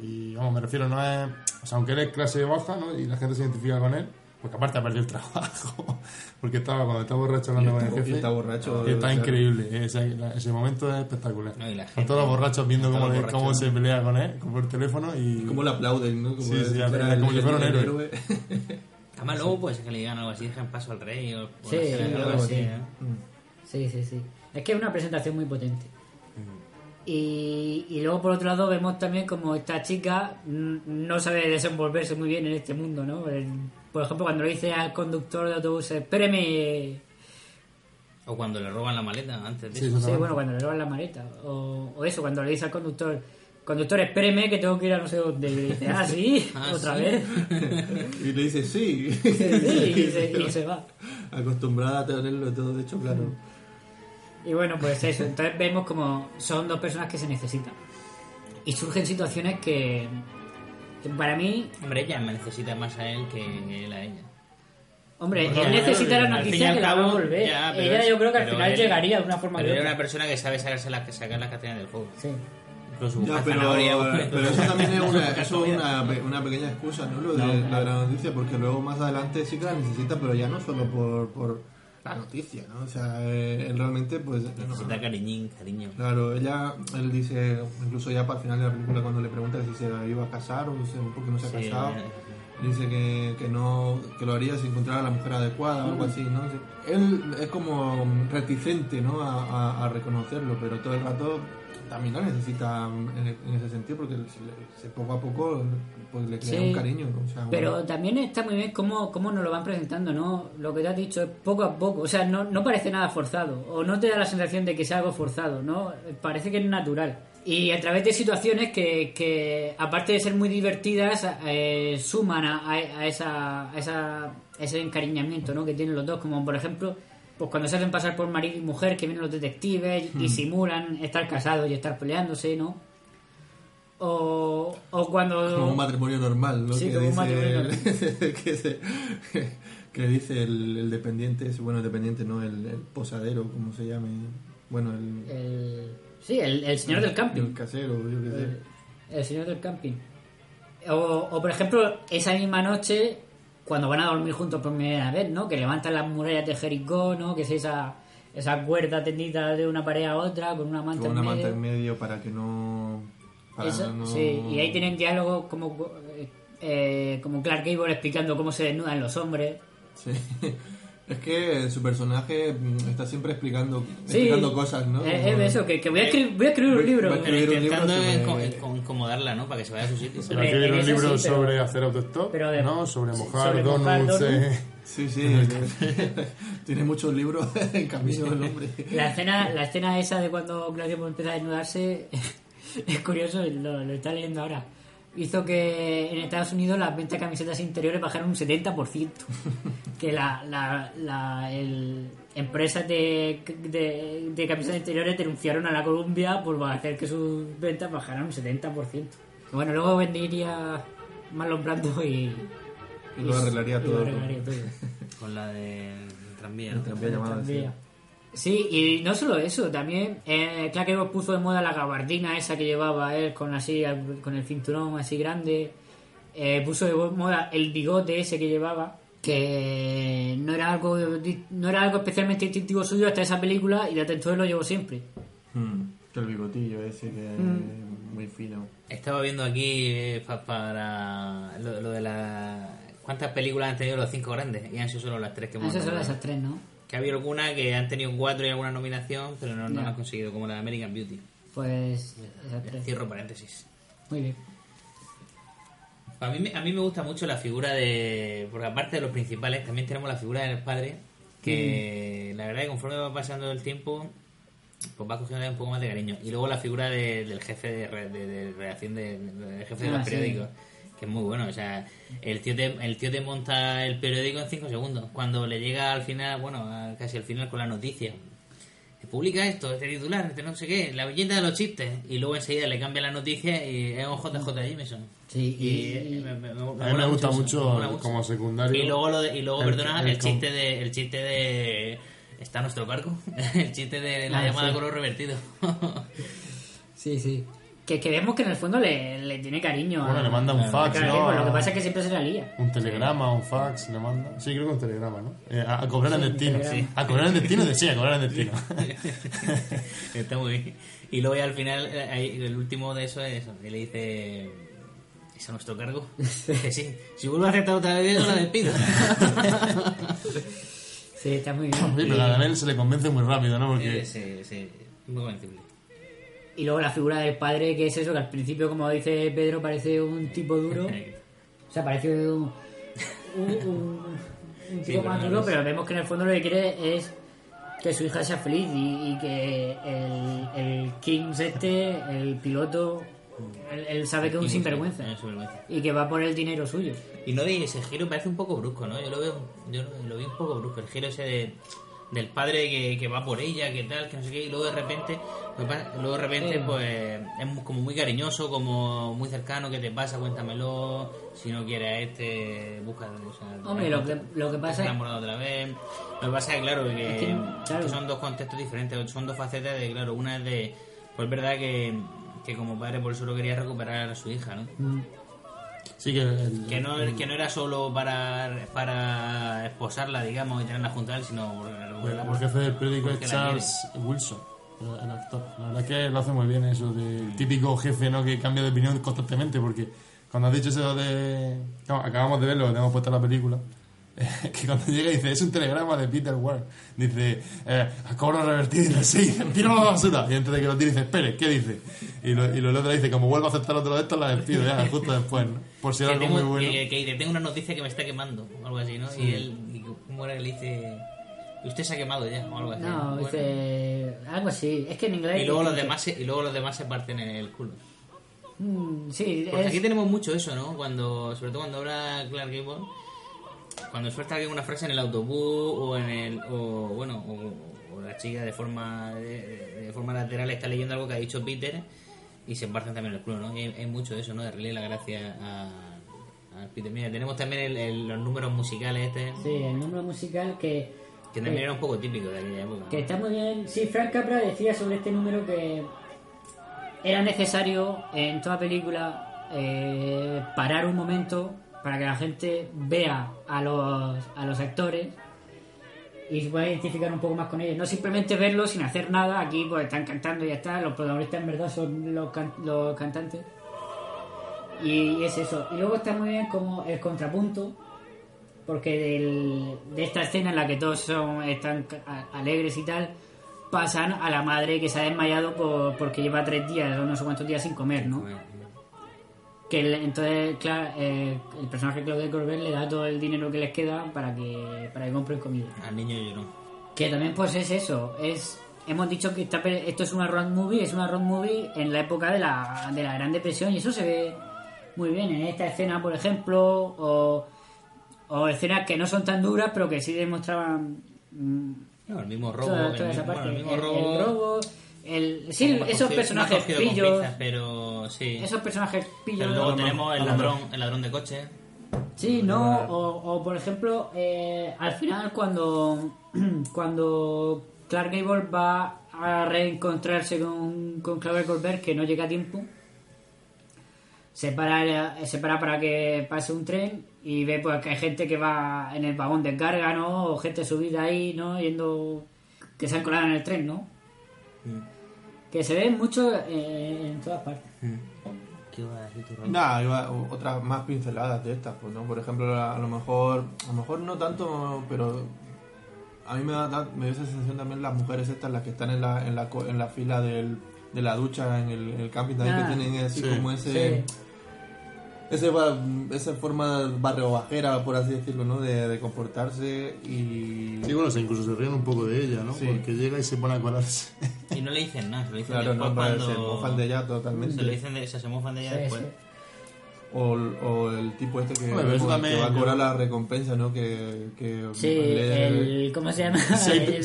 [SPEAKER 4] Y, vamos, me refiero, no es... O sea, aunque él es clase baja, ¿no? Y la gente se identifica con él, Porque aparte ha perdido el trabajo. Porque estaba, cuando estaba borracho hablando
[SPEAKER 5] Y
[SPEAKER 4] con el jefe.
[SPEAKER 5] y está borracho,
[SPEAKER 4] y está increíble. Ese, la- ese momento es espectacular.
[SPEAKER 6] No, y la
[SPEAKER 4] Con
[SPEAKER 6] gente-
[SPEAKER 4] todos los borrachos viendo cómo,
[SPEAKER 5] borrachos.
[SPEAKER 4] cómo se pelea con él por teléfono y.
[SPEAKER 5] Cómo le aplauden, ¿no? Como
[SPEAKER 4] Sí,
[SPEAKER 5] si
[SPEAKER 4] sí,
[SPEAKER 5] fuera
[SPEAKER 4] como si fuera un héroe.
[SPEAKER 6] Además, luego puede ser que le digan algo así, dejen paso al rey o, o
[SPEAKER 3] Sí,
[SPEAKER 6] no
[SPEAKER 3] algo
[SPEAKER 6] así. ¿eh?
[SPEAKER 3] Sí, sí, sí. Es que es una presentación muy potente. Y, y luego por otro lado vemos también como esta chica no sabe desenvolverse muy bien en este mundo, ¿no? El- por ejemplo, cuando le dice al conductor de autobús, espéreme,
[SPEAKER 6] O cuando le roban la maleta antes de
[SPEAKER 4] Sí,
[SPEAKER 6] eso.
[SPEAKER 3] sí, bueno, cuando le roban la maleta, o, o eso, cuando le dice al conductor, conductor, espéreme que tengo que ir a no sé dónde, y le dice, ah, sí,
[SPEAKER 6] Ah,
[SPEAKER 3] otra
[SPEAKER 6] sí.
[SPEAKER 3] vez,
[SPEAKER 5] Y le dice sí.
[SPEAKER 3] Sí, y, se, y se va.
[SPEAKER 5] Acostumbrada a tenerlo todo hecho claro.
[SPEAKER 3] Y bueno, pues eso. Entonces vemos como son dos personas que se necesitan. Y surgen situaciones que, que para mí,
[SPEAKER 6] Hombre, ella me necesita más a él que él a ella.
[SPEAKER 3] hombre,
[SPEAKER 6] Bueno,
[SPEAKER 3] él necesita la noticia que la va a volver.
[SPEAKER 6] ya, pero
[SPEAKER 3] Ella
[SPEAKER 6] es-
[SPEAKER 3] yo creo que al final
[SPEAKER 6] él-
[SPEAKER 3] llegaría de una forma
[SPEAKER 6] Pero
[SPEAKER 3] que
[SPEAKER 6] era
[SPEAKER 3] otra.
[SPEAKER 6] una persona que sabe sacarse las, sacar las castañas del fuego.
[SPEAKER 3] Sí.
[SPEAKER 5] Ya, pero, eso también es, una, eso es una, pe- una pequeña excusa, ¿no? Lo de
[SPEAKER 6] No,
[SPEAKER 5] la
[SPEAKER 6] claro.
[SPEAKER 5] gran noticia, porque luego más adelante sí que la necesita, pero ya no solo por, por la noticia, ¿no? O sea, eh, él realmente, pues.
[SPEAKER 6] Necesita cariñín, cariño.
[SPEAKER 5] Claro, ella, él dice, incluso ya para el final de la película, cuando le pregunta si se iba a casar o no sé, por qué no se ha
[SPEAKER 6] Sí,
[SPEAKER 5] casado,
[SPEAKER 6] eh.
[SPEAKER 5] dice que, que no que lo haría si encontrara a la mujer adecuada o algo así, ¿no? Él es como reticente, ¿no? A, a- a reconocerlo, pero todo el rato también la necesita en, en ese sentido, porque se poco a poco pues le crea
[SPEAKER 3] Sí.
[SPEAKER 5] un cariño. O sea,
[SPEAKER 3] Pero también está muy bien cómo, cómo nos lo van presentando, ¿no? Lo que te has dicho es poco a poco. O sea, no, no parece nada forzado. O no te da la sensación de que sea algo forzado, ¿no? Parece que es natural. Y a través de situaciones que, que aparte de ser muy divertidas, eh, suman a, a- a esa, a esa, a ese encariñamiento, ¿no? Que tienen los dos. Como por ejemplo, pues cuando se hacen pasar por marido y mujer, que vienen los detectives y
[SPEAKER 5] Hmm.
[SPEAKER 3] simulan estar casados y estar peleándose, ¿no? O, o cuando...
[SPEAKER 5] como un matrimonio normal, ¿no?
[SPEAKER 3] Sí,
[SPEAKER 5] que,
[SPEAKER 3] como un matrimonio
[SPEAKER 5] el- que, se- que dice el, el dependiente, bueno, el dependiente, no, el, el posadero, como se llame, bueno, el,
[SPEAKER 3] El, sí, el, señor del camping.
[SPEAKER 5] el casero, yo qué sé.
[SPEAKER 3] El, señor del camping. O, o, por ejemplo, esa misma noche, cuando van a dormir juntos por primera vez, ¿no? Que levantan las murallas de Jericó, ¿no? Que es esa, esa cuerda tendida de una pared a otra con una manta
[SPEAKER 5] con una
[SPEAKER 3] en
[SPEAKER 5] manta en medio para que no...
[SPEAKER 3] Eso,
[SPEAKER 5] no-
[SPEAKER 3] Sí, y ahí tienen diálogo como, eh, como Clark Gable explicando cómo se desnudan los hombres.
[SPEAKER 5] Sí. Es que su personaje mm, está siempre explicando,
[SPEAKER 3] Sí,
[SPEAKER 5] explicando cosas, ¿no?
[SPEAKER 3] Es, es eso, que, que voy, a escribir, voy a escribir un libro.
[SPEAKER 5] voy a escribir un libro
[SPEAKER 6] Intentando
[SPEAKER 5] sobre-
[SPEAKER 6] enco- enco- incomodarla, ¿no? Para que se vaya a su sitio.
[SPEAKER 4] A escribir un libro
[SPEAKER 3] sí, pero-
[SPEAKER 4] sobre hacer autostop,
[SPEAKER 3] pero de-
[SPEAKER 4] ¿no? Sobre mojar
[SPEAKER 3] sobre
[SPEAKER 4] donuts.
[SPEAKER 3] mojar donuts.
[SPEAKER 4] eh.
[SPEAKER 5] Sí, sí, tiene muchos libros en camino el hombre.
[SPEAKER 3] La escena, la escena esa de cuando Claudio empieza a desnudarse es curioso, lo, lo está leyendo ahora. Hizo que en Estados Unidos las ventas de camisetas interiores bajaron un 70%. Que la, la, la el, empresas de, de, de camisetas interiores denunciaron a la Columbia por hacer que sus ventas bajaran un 70%. Bueno, luego vendería Marlon Brando y...
[SPEAKER 5] Y lo arreglaría
[SPEAKER 3] y lo
[SPEAKER 5] todo.
[SPEAKER 3] arreglaría todo.
[SPEAKER 6] Con la de tranvía.
[SPEAKER 5] El
[SPEAKER 6] ¿no?
[SPEAKER 5] tranvía.
[SPEAKER 3] Tranvía. Sí, y no solo eso, también eh, claro que puso de moda la gabardina esa que llevaba él con así con el cinturón así grande. Eh, puso de moda el bigote ese que llevaba, que no era algo no era algo especialmente distintivo suyo hasta esa película y desde entonces lo llevo siempre.
[SPEAKER 5] Hmm, el bigotillo ese que
[SPEAKER 3] Mm.
[SPEAKER 5] es muy fino.
[SPEAKER 6] Estaba viendo aquí eh, pa- para lo, lo de la... ¿Cuántas películas han tenido los cinco grandes? Y han sido solo las tres que hemos
[SPEAKER 3] Esas son esas tres, ¿no?
[SPEAKER 6] Que había alguna que han tenido cuatro y alguna nominación, pero no, no la han conseguido, como la de American Beauty.
[SPEAKER 3] Pues.
[SPEAKER 6] Cierro paréntesis.
[SPEAKER 3] Muy bien.
[SPEAKER 6] A mí, me- a mí me gusta mucho la figura de... Porque aparte de los principales, también tenemos la figura del padre, que
[SPEAKER 3] Mm.
[SPEAKER 6] la verdad que conforme va pasando el tiempo, pues va cogiendo un poco más de cariño. Y luego la figura de- del jefe de, de, de redacción, de, del jefe de
[SPEAKER 3] Ah,
[SPEAKER 6] los
[SPEAKER 3] sí.
[SPEAKER 6] periódicos, que es muy bueno. O sea, el tío, te, el tío te monta el periódico en 5 segundos. Cuando le llega al final, bueno, casi al final con la noticia, se publica esto, este titular, este no sé qué, la belleza de los chistes. Y luego enseguida le cambia la noticia y es un JJ Jameson.
[SPEAKER 3] Sí,
[SPEAKER 6] Y,
[SPEAKER 3] y-
[SPEAKER 6] eh, me, me- me
[SPEAKER 4] A mí me gusta mucho, como secundario.
[SPEAKER 6] Y luego, lo de- y luego
[SPEAKER 4] el-
[SPEAKER 6] perdona, el, chiste de el chiste de está nuestro cargo, el chiste de la
[SPEAKER 3] Ah,
[SPEAKER 6] llamada
[SPEAKER 3] sí.
[SPEAKER 6] color revertido.
[SPEAKER 3] Sí, sí. Que, que vemos que en el fondo le, le tiene cariño.
[SPEAKER 4] Bueno,
[SPEAKER 3] a-
[SPEAKER 4] le manda un fax, ¿no?
[SPEAKER 3] Lo que pasa es que siempre se la lía.
[SPEAKER 4] Un telegrama, un fax, le manda. Sí, creo que un telegrama, ¿no? Eh, a, a cobrar
[SPEAKER 3] Sí,
[SPEAKER 4] en
[SPEAKER 3] un
[SPEAKER 4] destino.
[SPEAKER 3] telegrama.
[SPEAKER 4] A cobrar en destino, de- sí, a cobrar en destino.
[SPEAKER 6] Está muy bien. Y luego ya al final, eh, el último de eso es eso. Y le dice... ¿Es a nuestro cargo? Que sí. Si vuelvo a aceptar otra vez, yo la despido.
[SPEAKER 3] Sí, está muy
[SPEAKER 4] Sí,
[SPEAKER 3] bien.
[SPEAKER 4] pero a Anel se le convence muy rápido, ¿no? Porque
[SPEAKER 6] Sí, sí, muy convencible.
[SPEAKER 3] Y luego la figura del padre, que es eso, que al principio, como dice Pedro, parece un tipo duro. O sea, parece un, un, un- un
[SPEAKER 6] Sí,
[SPEAKER 3] tipo más duro, pero vemos que en el fondo lo que quiere es que su hija sea feliz y, y que el, el Kings este, el piloto, él, él sabe que es un sinvergüenza y que va por el dinero suyo.
[SPEAKER 6] Y no de ese giro parece un poco brusco, ¿no? Yo lo veo, yo lo vi un poco brusco, el giro ese de, del padre que, que va por ella, que tal, que no sé qué, y luego de repente, luego de repente,
[SPEAKER 3] Sí.
[SPEAKER 6] pues es como muy cariñoso, como muy cercano, ¿qué te pasa? Cuéntamelo, si no quieres este, busca, o sea,
[SPEAKER 3] Hombre, lo que, lo que pasa es
[SPEAKER 6] otra vez. Lo que pasa es claro, que,
[SPEAKER 3] Es que, claro.
[SPEAKER 6] que son dos contextos diferentes, son dos facetas de, claro, una es de, pues es verdad que, que como padre por eso lo quería recuperar a su hija, ¿no?
[SPEAKER 4] Sí que el-
[SPEAKER 6] Que no, que no era solo para, para esposarla, digamos, y tenerla junto a él, sino por,
[SPEAKER 4] el, el jefe del periódico es Charles Wilson, el, actor. La verdad es que lo hace muy bien eso del típico jefe, ¿no? Que cambia de opinión constantemente, porque cuando has dicho eso de... Acabamos- Acabamos de verlo, tenemos puesta la película. Que cuando llega dice, es un telegrama de Peter Ward. Dice, eh, a cobro revertido. Dice, sí, tiro a la basura. Y antes de que lo tire, dice, espere, ¿qué dice? Y lo, y lo otro dice, como vuelvo a aceptar otro de estos, la despido ya, justo después, ¿no? Por si era
[SPEAKER 6] que
[SPEAKER 4] algo
[SPEAKER 6] tengo,
[SPEAKER 4] muy bueno.
[SPEAKER 6] que, que dice, tengo una noticia que me está quemando, o algo así, ¿no?
[SPEAKER 4] Sí.
[SPEAKER 6] Y él, y ¿cómo era que le dice? Usted se ha quemado ya, o algo así.
[SPEAKER 3] No,
[SPEAKER 6] Bueno.
[SPEAKER 3] dice algo así. Es que en inglés.
[SPEAKER 6] Y luego, los demás se, y luego los demás se parten en el culo.
[SPEAKER 3] Mm, sí,
[SPEAKER 6] Porque
[SPEAKER 3] es-
[SPEAKER 6] aquí tenemos mucho eso, ¿no? Cuando, sobre todo cuando habla Clark Gable, cuando suelta alguna frase en el autobús o en el, o bueno, o, o la chica de forma de, de forma lateral está leyendo algo que ha dicho Peter y se parten también el culo, ¿no? Y hay, hay mucho de eso, ¿no? De darle la gracia a, a Peter. Mira, tenemos también el- el- los números musicales este,
[SPEAKER 3] Sí, el número musical que.
[SPEAKER 6] que también era un poco típico de aquella época.
[SPEAKER 3] Que está muy bien. Sí, Frank Capra decía sobre este número que era necesario en toda película eh, parar un momento para que la gente vea a los, a los actores y se pueda identificar un poco más con ellos. No simplemente verlos sin hacer nada. Aquí pues están cantando y ya está. Los protagonistas en verdad son los, can- los cantantes. Y es eso. Y luego está muy bien como el contrapunto porque de esta escena en la que todos son están alegres y tal pasan a la madre que se ha desmayado por, porque lleva tres días o no sé cuántos días sin comer no que el- entonces claro eh, el personaje de Claude Corbett le da todo el dinero que les queda para que para que compren comida
[SPEAKER 6] Al niño lloró.
[SPEAKER 3] que también pues es eso es hemos dicho que esta esto es una road movie es una road movie en la época de la, de la Gran Depresión y eso se ve muy bien en esta escena por ejemplo o, o escenas que no son tan duras pero que sí demostraban mm,
[SPEAKER 6] No, el mismo robo.
[SPEAKER 3] toda,
[SPEAKER 6] el
[SPEAKER 3] esa
[SPEAKER 6] mismo-
[SPEAKER 3] parte
[SPEAKER 6] bueno, el mismo
[SPEAKER 3] el,
[SPEAKER 6] robo.
[SPEAKER 3] el robo el, sí esos personajes pillos
[SPEAKER 6] pero sí.
[SPEAKER 3] esos personajes pillos
[SPEAKER 6] Pero luego
[SPEAKER 3] no-
[SPEAKER 6] tenemos el ladrón, el ladrón de coche.
[SPEAKER 3] Sí, no, o, o, por ejemplo, eh, al final cuando, cuando Clark Gable va a reencontrarse con, con Claudia Colbert, que no llega a tiempo, se para, se para para que pase un tren y ve pues que hay gente que va en el vagón de carga, ¿no? O gente subida ahí, ¿no? Yendo, que se han colado en el tren, ¿no? Que se ve mucho eh, en todas partes.
[SPEAKER 6] ¿Qué iba a decir tu?
[SPEAKER 5] Nada, iba- otras más pinceladas de estas, pues, ¿no? Por ejemplo, a, a lo mejor, a lo mejor no tanto, pero a mí me da, da- me da esa sensación también las mujeres estas, las que están en la, en la, co- en la fila del, de la ducha en el, en el camping, también
[SPEAKER 3] Ah,
[SPEAKER 5] que tienen así
[SPEAKER 4] sí,
[SPEAKER 5] como ese... Ese, esa forma barrio bajera, por así decirlo, ¿no? De, de comportarse y...
[SPEAKER 4] Sí, bueno, se incluso se ríen un poco de ella, ¿no?
[SPEAKER 5] Sí.
[SPEAKER 4] Porque llega y se pone a colarse.
[SPEAKER 6] Y no le dicen nada, se lo dicen
[SPEAKER 5] Claro,
[SPEAKER 6] después
[SPEAKER 5] no,
[SPEAKER 6] cuando...
[SPEAKER 5] se mofan de ella totalmente.
[SPEAKER 6] Se lo dicen de, se, se mofan de ella
[SPEAKER 3] Sí,
[SPEAKER 6] después.
[SPEAKER 3] sí.
[SPEAKER 5] O, o el tipo este que,
[SPEAKER 4] Hombre, pero eso
[SPEAKER 5] como
[SPEAKER 4] también,
[SPEAKER 5] que va a cobrar
[SPEAKER 4] yo-
[SPEAKER 5] la recompensa, ¿no? Que, que
[SPEAKER 3] Sí,
[SPEAKER 5] le-
[SPEAKER 3] el... ¿Cómo se llama?
[SPEAKER 4] Sable.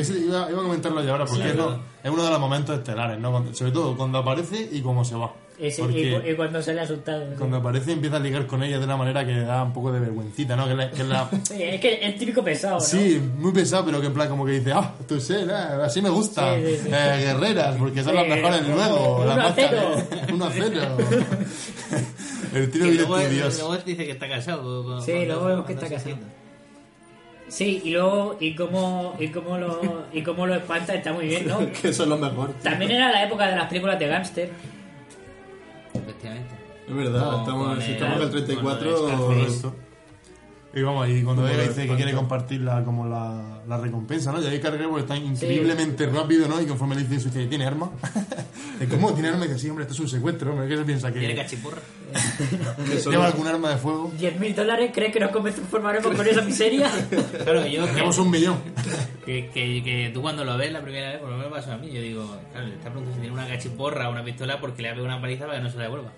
[SPEAKER 4] Ese iba, iba a comentarlo ya ahora porque
[SPEAKER 6] Sí,
[SPEAKER 4] es,
[SPEAKER 6] claro.
[SPEAKER 4] lo- es uno de los momentos estelares, ¿no? Cuando- sobre todo cuando aparece y cómo se va.
[SPEAKER 3] Ese-
[SPEAKER 4] Porque-
[SPEAKER 3] y, cu- y cuando sale asustado. sí.
[SPEAKER 4] Cuando aparece empieza a ligar con ella de una manera que da un poco de vergüencita, ¿no? Que, la- que la...
[SPEAKER 3] Sí, es que es típico pesado, ¿no?
[SPEAKER 4] Sí, muy pesado, pero que en plan como que dice, ah, tú sé, eh, así me gusta.
[SPEAKER 3] Sí, sí, sí.
[SPEAKER 4] Eh, guerreras, porque son
[SPEAKER 3] Sí,
[SPEAKER 4] las mejores luego.
[SPEAKER 3] uno
[SPEAKER 4] las
[SPEAKER 3] a
[SPEAKER 4] más
[SPEAKER 3] cero.
[SPEAKER 4] care- Uno a cero. El tiro
[SPEAKER 6] Y luego,
[SPEAKER 4] estudioso.
[SPEAKER 6] luego dice que está casado. con-
[SPEAKER 3] Sí,
[SPEAKER 6] con-
[SPEAKER 3] luego vemos que está casado. Sí, y luego, y cómo, y cómo lo, y cómo lo espanta está muy bien, ¿no?
[SPEAKER 5] que eso es lo mejor.
[SPEAKER 3] También era la época de las películas de gángster.
[SPEAKER 6] Efectivamente.
[SPEAKER 5] Es verdad, estamos, si
[SPEAKER 6] el-
[SPEAKER 5] estamos en el
[SPEAKER 6] con lo de
[SPEAKER 5] 34.
[SPEAKER 6] Scarface.
[SPEAKER 4] Y vamos, y cuando
[SPEAKER 5] lo
[SPEAKER 4] dice que quiere compartir la, como la, la recompensa, ¿no? Y ahí Carrero está increíblemente rápido, ¿no? Y conforme le dice eso, que tiene arma. ¿De ¿Cómo tiene arma? Y dice, sí, hombre, esto es un secuestro, hombre. ¿Qué se piensa? Que
[SPEAKER 6] Tiene cachiporra.
[SPEAKER 4] que lleva algún arma de fuego.
[SPEAKER 3] 10.000 dólares, ¿crees que nos conformaremos con esa miseria?
[SPEAKER 6] Claro, yo.
[SPEAKER 4] Tenemos un millón.
[SPEAKER 6] Que, que, que tú cuando lo ves la primera vez, por lo menos me pasó a mí, yo digo, claro, le está preguntando si tiene una cachiporra o una pistola porque le ha pegado una paliza para que no se la devuelva.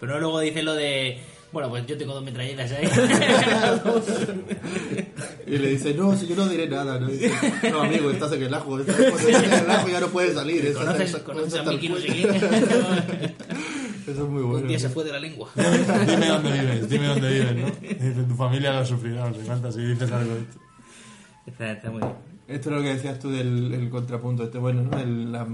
[SPEAKER 6] Pero luego dice lo de, bueno, pues yo tengo dos metralletas ahí.
[SPEAKER 5] Y le dice, no, si yo no diré nada. No, Dice, no amigo, estás en el ajo. Estás en el ajo y ya no puedes salir. Eso,
[SPEAKER 6] ¿Conoces, a Mickey no sé qué?
[SPEAKER 5] Eso es muy bueno.
[SPEAKER 6] Un día se fue de la lengua.
[SPEAKER 4] dime dónde vives, dime dónde vives, ¿no? Dice, tu familia lo sufrirá, no sé cuántas, si dices algo de esto.
[SPEAKER 6] Está, está muy bien.
[SPEAKER 5] Esto es lo que decías tú del el contrapunto. Este, bueno, ¿no? El- la,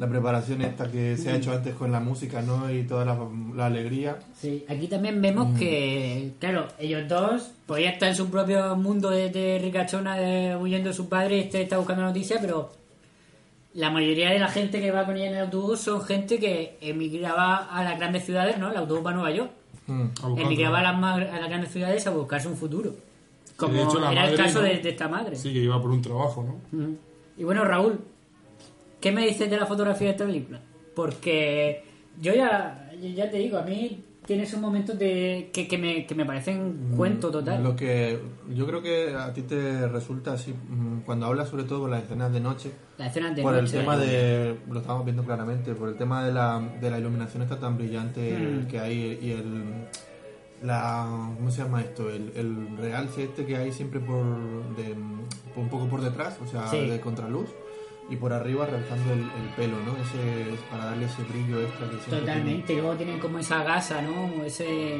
[SPEAKER 5] la preparación esta que se ha hecho antes con la música, ¿no? Y toda la, la alegría.
[SPEAKER 3] Sí, aquí también vemos que, claro, ellos dos podían estar en su propio mundo de, de ricachona, de, huyendo de su padre y este está buscando noticias, pero la mayoría de la gente que va con ella en el autobús son gente que emigraba a las grandes ciudades, ¿no? El autobús va a Nueva York.
[SPEAKER 5] Mm.
[SPEAKER 4] A
[SPEAKER 3] Emigraba a las, ma- a las grandes ciudades a buscarse un futuro. Como
[SPEAKER 4] de hecho, la
[SPEAKER 3] era el caso
[SPEAKER 4] ¿no?
[SPEAKER 3] de, de esta madre.
[SPEAKER 4] Sí, que iba por un trabajo, ¿no?
[SPEAKER 3] Ujú. Y bueno, Raúl, ¿qué me dices de la fotografía de esta película? Porque yo ya, ya te digo, a mí tiene esos momentos de que, que me, que me parecen cuento total.
[SPEAKER 5] Mm, Lo que yo creo que a ti te resulta así, mm, cuando hablas sobre todo de las escenas de noche,
[SPEAKER 3] Las escenas de
[SPEAKER 5] por el
[SPEAKER 3] noche,
[SPEAKER 5] tema
[SPEAKER 3] la
[SPEAKER 5] de, lo estamos viendo claramente, por el tema de la, de la iluminación está tan brillante
[SPEAKER 3] Mm.
[SPEAKER 5] que hay y el, la, ¿cómo se llama esto? El, el realce este que hay siempre por, de, por un poco por detrás, o sea,
[SPEAKER 3] Sí.
[SPEAKER 5] de contraluz. Y por arriba realzando el, el pelo, ¿no? Ese, para darle ese brillo extra que siempre tiene.
[SPEAKER 3] Totalmente, y luego tienen como esa gasa, ¿no? Ese...